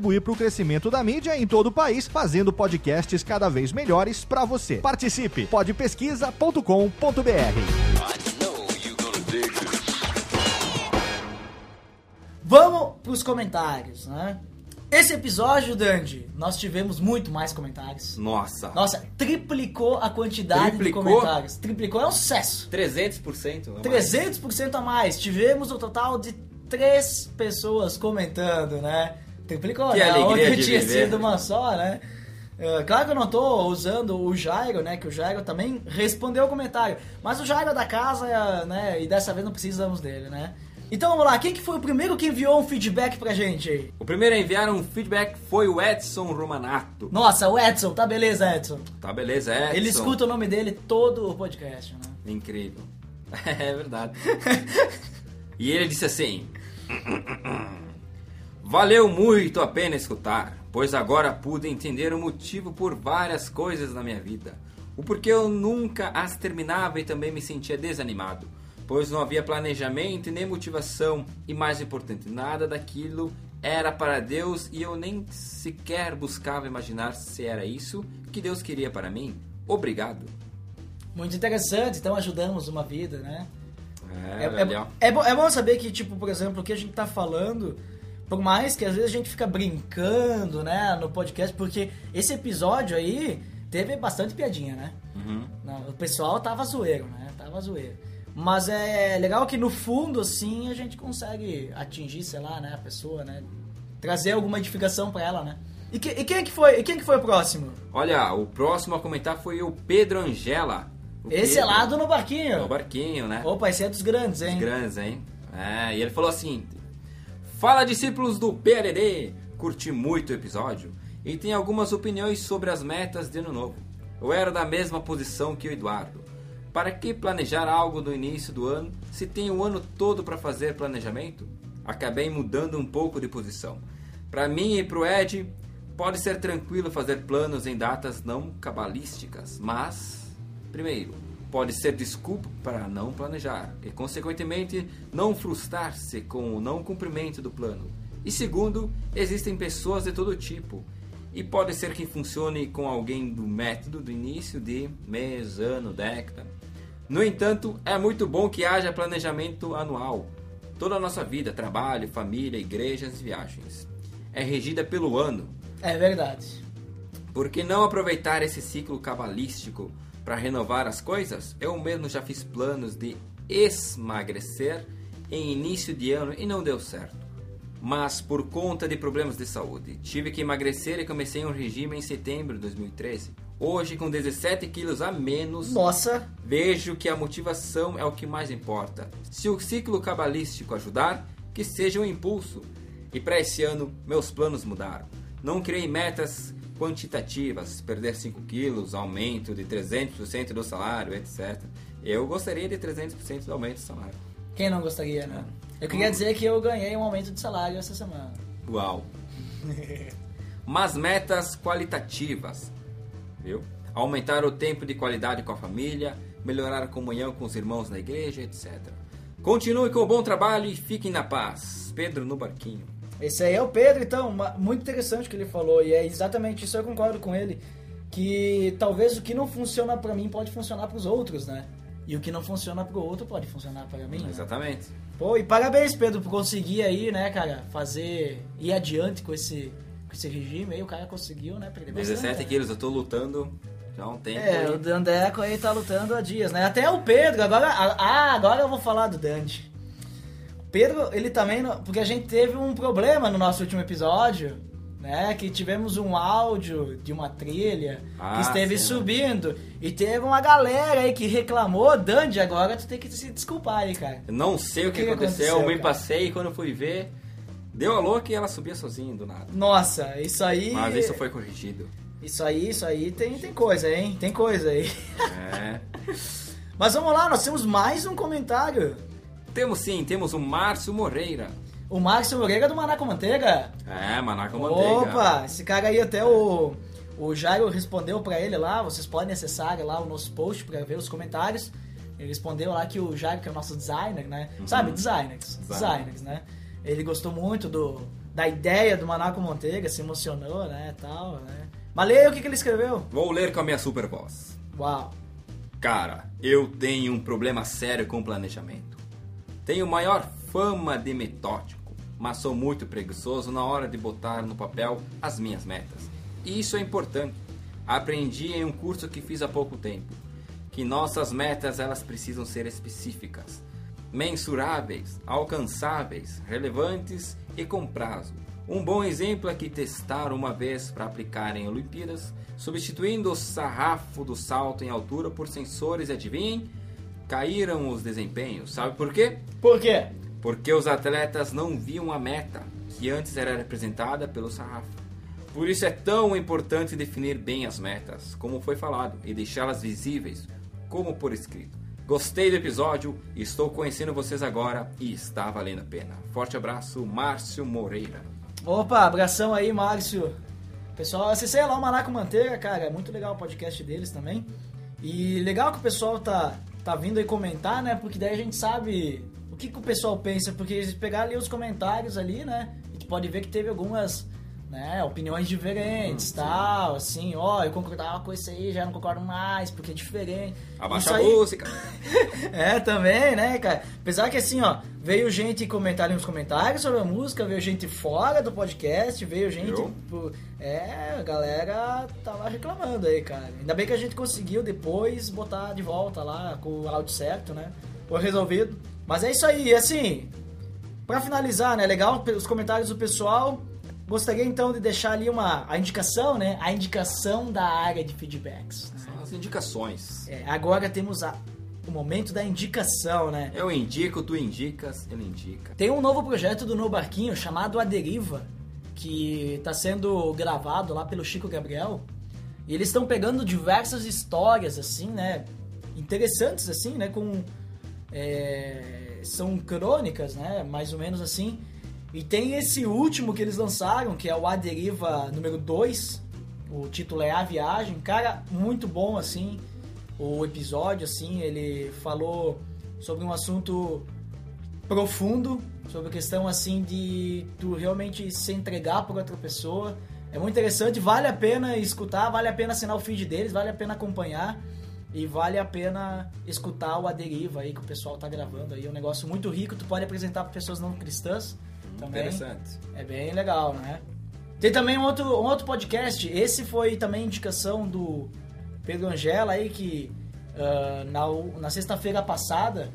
para o crescimento da mídia em todo o país, fazendo podcasts cada vez melhores para você. Participe! podpesquisa.com.br Vamos pros comentários, né? Esse episódio, Dandy, nós tivemos muito mais comentários. Nossa. Nossa, triplicou a quantidade Triplicou? de comentários. Triplicou é um sucesso. 300%. a mais. 300% a mais. Tivemos um total de três pessoas comentando, né? Triplicou, Que né? alegria Ontem tinha viver. sido uma só, né? É, claro que eu não tô usando o Jairo, né? Que o Jairo também respondeu o comentário. Mas o Jairo é da casa, né? E dessa vez não precisamos dele, né? Então vamos lá, quem que foi o primeiro que enviou um feedback pra gente? O primeiro a enviar um feedback foi o Edson Romanato. Nossa, o Edson, tá beleza, Edson. Tá beleza, Edson. Ele escuta o nome dele todo o podcast, né? Incrível. <laughs> É verdade. <laughs> e ele disse assim: Valeu muito a pena escutar, pois agora pude entender o motivo por várias coisas na minha vida. O porquê eu nunca as terminava e também me sentia desanimado, pois não havia planejamento nem motivação, e mais importante, nada daquilo era para Deus e eu nem sequer buscava imaginar se era isso que Deus queria para mim. Obrigado. Muito interessante, então ajudamos uma vida, né? É, É, é, é bom, é bom saber que, tipo, por exemplo, o que a gente tá falando, por mais que às vezes a gente fica brincando, né, no podcast, porque esse episódio aí teve bastante piadinha, né? Uhum. O pessoal tava zoeiro, né? Tava zoeiro. Mas é legal que no fundo, assim, a gente consegue atingir, sei lá, né, a pessoa, né? Trazer alguma edificação pra ela, né? E, que- e quem é que foi? E quem que foi o próximo? Olha, o próximo a comentar foi o Pedro Angela. O Esse Pedro. é lá do No Barquinho. No barquinho, né? Opa, esse é dos grandes, hein? Os grandes, hein? É, e ele falou assim: Fala, discípulos do PLD! Curti muito o episódio e tenho algumas opiniões sobre as metas de ano novo. Eu era da mesma posição que o Eduardo. Para que planejar algo no início do ano se tem o ano todo para fazer planejamento? Acabei mudando um pouco de posição. Para mim e para o Ed, pode ser tranquilo fazer planos em datas não cabalísticas, mas Primeiro, pode ser desculpa para não planejar e, consequentemente, não frustrar-se com o não cumprimento do plano. E segundo, existem pessoas de todo tipo e pode ser que funcione com alguém do método do início de mês, ano, década. No entanto, é muito bom que haja planejamento anual. Toda a nossa vida, trabalho, família, igrejas e viagens, é regida pelo ano, É verdade. por que não aproveitar esse ciclo cabalístico para renovar as coisas? Eu mesmo já fiz planos de esmagrecer em início de ano e não deu certo. Mas por conta de problemas de saúde, tive que emagrecer e comecei um regime em setembro de 2013. Hoje, com 17 quilos a menos, Nossa, Vejo que a motivação é o que mais importa. Se o ciclo cabalístico ajudar, que seja um impulso. E para esse ano, meus planos mudaram. Não criei metas quantitativas, perder 5 quilos, aumento de 300% do salário, etc. Eu gostaria de 300% do aumento do salário. quem não gostaria, né? Eu queria dizer que eu ganhei um aumento de salário essa semana. Uau! <laughs> Mas metas qualitativas, viu? Aumentar o tempo de qualidade com a família, melhorar a comunhão com os irmãos na igreja, etc. Continue com o bom trabalho e fiquem na paz. Pedro no barquinho. Esse aí é o Pedro, então, muito interessante o que ele falou, e é exatamente isso, eu concordo com ele, que talvez o que não funciona pra mim pode funcionar pros outros, né? E o que não funciona pro outro pode funcionar pra mim. né? Exatamente. Pô, e parabéns, Pedro, por conseguir aí, né, cara, fazer, ir adiante com esse, com esse regime aí, o cara conseguiu, né, perder bastante, 17 né? quilos, eu tô lutando já há um tempo. É, aí. o Dandeco aí tá lutando há dias, né? Até o Pedro, agora. Ah, agora eu vou falar do Dante. Pedro, ele também. Porque a gente teve um problema no nosso último episódio, né? Que tivemos um áudio de uma trilha Ah, que esteve sim, né? subindo. E teve uma galera aí que reclamou. Dandy, agora tu tem que se desculpar aí, cara. Eu não sei o que, que aconteceu, aconteceu, eu me passei e quando fui ver, Deu a louca e ela subia sozinha do nada. Nossa, isso aí. Mas isso foi corrigido. Isso aí, isso aí tem, tem coisa, hein? Tem coisa aí. É. <laughs> Mas vamos lá, nós temos mais um comentário. Temos sim, temos o Márcio Moreira. O Márcio Moreira do Maná com Manteiga. É, Maná com manteiga. Opa, esse cara aí até o, o Jairo respondeu pra ele lá, vocês podem acessar lá o nosso post pra ver os comentários. Ele respondeu lá que o Jairo, que é o nosso designer, né? Sabe, designers, Design. designers, né? Ele gostou muito do, da ideia do Maná com Manteiga, se emocionou, né, tal, né? Mas leia o que, que ele escreveu. Vou ler com a minha super voz. Uau. Cara, eu tenho um problema sério com planejamento. Tenho maior fama de metódico, mas sou muito preguiçoso na hora de botar no papel as minhas metas. E isso é importante. Aprendi em um curso que fiz há pouco tempo que nossas metas elas precisam ser específicas, mensuráveis, alcançáveis, relevantes e com prazo. Um bom exemplo é que testaram uma vez para aplicar em Olimpíadas, substituindo o sarrafo do salto em altura por sensores adivinhem, caíram os desempenhos. Sabe por quê? Por quê? Porque os atletas não viam a meta, que antes era representada pelo sarrafo. Por isso é tão importante definir bem as metas, como foi falado, e deixá-las visíveis, como por escrito. Gostei do episódio, estou conhecendo vocês agora e está valendo a pena. Forte abraço, Márcio Moreira. Opa, abração aí, Márcio. Pessoal, acessei lá o com Manteiga, cara. É muito legal o podcast deles também. E legal que o pessoal tá, tá vindo aí comentar, né? Porque daí a gente sabe o que, que o pessoal pensa. Porque se pegar ali os comentários ali, né? A gente pode ver que teve algumas né, opiniões diferentes, tal, assim, ó, eu concordava com isso aí, já não concordo mais, porque é diferente. Abaixa a música. <laughs> é, também, né, cara? Apesar que assim, ó, veio gente comentar nos comentários sobre a música, veio gente fora do podcast, veio gente. Tipo, é, a galera tava reclamando aí, cara. Ainda bem que a gente conseguiu depois botar de volta lá com o áudio certo, né? Foi resolvido. Mas é isso aí, assim. Pra finalizar, né? Legal os comentários do pessoal. Gostaria então de deixar ali uma a indicação, né? A indicação da área de feedbacks. São as indicações. É, agora temos a, o momento da indicação, né? Eu indico, tu indicas, ele indica. Tem um novo projeto do No Barquinho chamado A Deriva, que está sendo gravado lá pelo Chico Gabriel. E eles estão pegando diversas histórias, assim, né? Interessantes, assim, né? Com. é, são crônicas, né? Mais ou menos assim. E tem esse último que eles lançaram, que é o A Deriva número 2. O título é A Viagem. Cara, muito bom, assim. O episódio, assim, ele falou sobre um assunto profundo sobre a questão assim de tu realmente se entregar por outra pessoa. É muito interessante, vale a pena escutar, vale a pena assinar o feed deles, vale a pena acompanhar e vale a pena escutar o A Deriva aí que o pessoal tá gravando aí. É um negócio muito rico, tu pode apresentar para pessoas não cristãs também. Interessante. É bem legal, né? Tem também um outro, um outro podcast, esse foi também indicação do Pedro Angela aí, que ah, na, na sexta-feira passada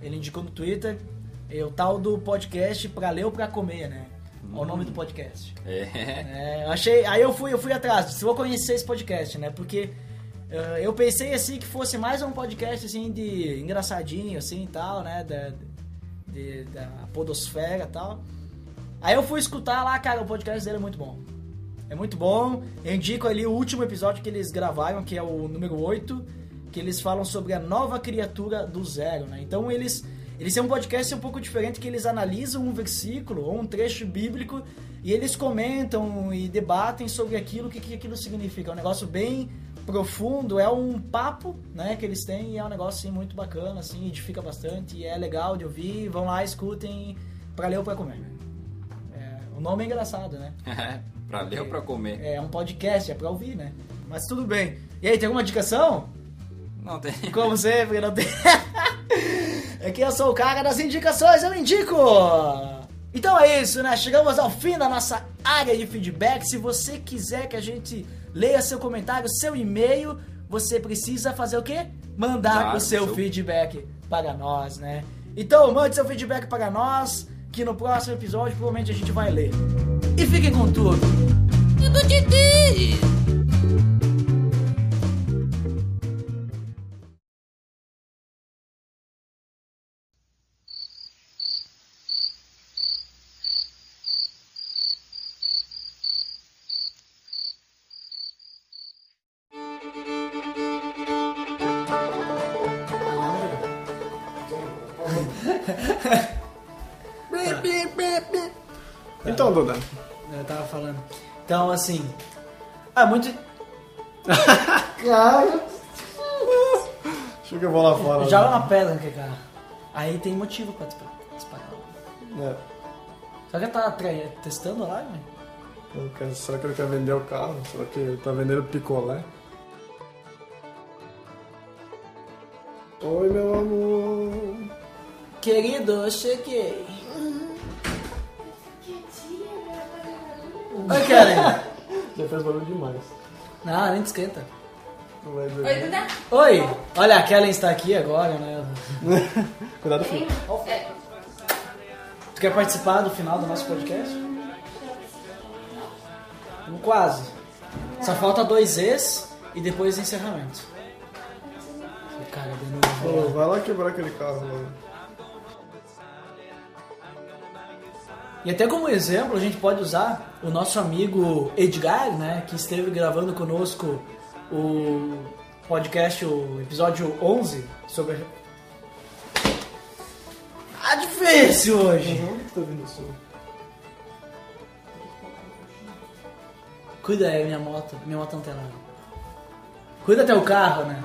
ele indicou no Twitter é o tal do podcast Pra Ler ou Pra Comer, né? É o nome do podcast. É. É, achei, aí eu fui, eu fui atrás, se vou conhecer esse podcast, né? Porque ah, eu pensei assim que fosse mais um podcast assim de engraçadinho assim e tal, né? Da, de- da podosfera e tal. Aí eu fui escutar lá, cara, o podcast dele é muito bom. É muito bom. Eu indico ali o último episódio que eles gravaram, que é o número 8, que eles falam sobre a nova criatura do zero, né? Então eles eles têm um podcast um pouco diferente que eles analisam um versículo ou um trecho bíblico e eles comentam e debatem sobre aquilo, o que, que aquilo significa. É um negócio bem profundo, é um papo, né, que eles têm e é um negócio assim, muito bacana, assim, edifica bastante e é legal de ouvir. Vão lá, escutem pra ler ou pra comer. É, o nome é engraçado, né? <laughs> pra ler ou pra comer? É um podcast, é pra ouvir, né? Mas tudo bem. E aí, tem alguma indicação? Não tem. Como sempre, não tem. <laughs> é que eu sou o cara das indicações, eu indico! Então é isso, né? Chegamos ao fim da nossa área de feedback. Se você quiser que a gente leia seu comentário, seu e-mail, você precisa fazer o quê? Mandar Dar o seu, seu- feedback para nós, né? Então, mande seu feedback para nós, que no próximo episódio provavelmente a gente vai ler. E fiquem com tudo! Tudo de Então, assim. Ah, muito. Cara, acho que eu vou lá fora. joga uma pedra naquele cara. Aí tem motivo pra disparar. É. Será que ele tá testando lá, velho? Quero- será que ele quer vender o carro? Será que ele tá vendendo picolé? Oi, meu amor. Querido, eu cheguei. Oi, Karen. <laughs> Já fez barulho demais. Não, nem te esquenta. Não vai Oi. Duda. Oi, olha, a Kellen está aqui agora, né? <laughs> Cuidado, filho. É, Tu quer participar do final do nosso podcast? Tamo Quase. Só falta dois ex e depois encerramento. Cara, de novo. vai lá quebrar aquele carro lá. E até como exemplo, a gente pode usar o nosso amigo Edgar, né, que esteve gravando conosco o podcast, o episódio 11 sobre. Ah, difícil hoje! Tá isso? Cuida aí, minha moto, minha moto antenada. Cuida até o carro, né?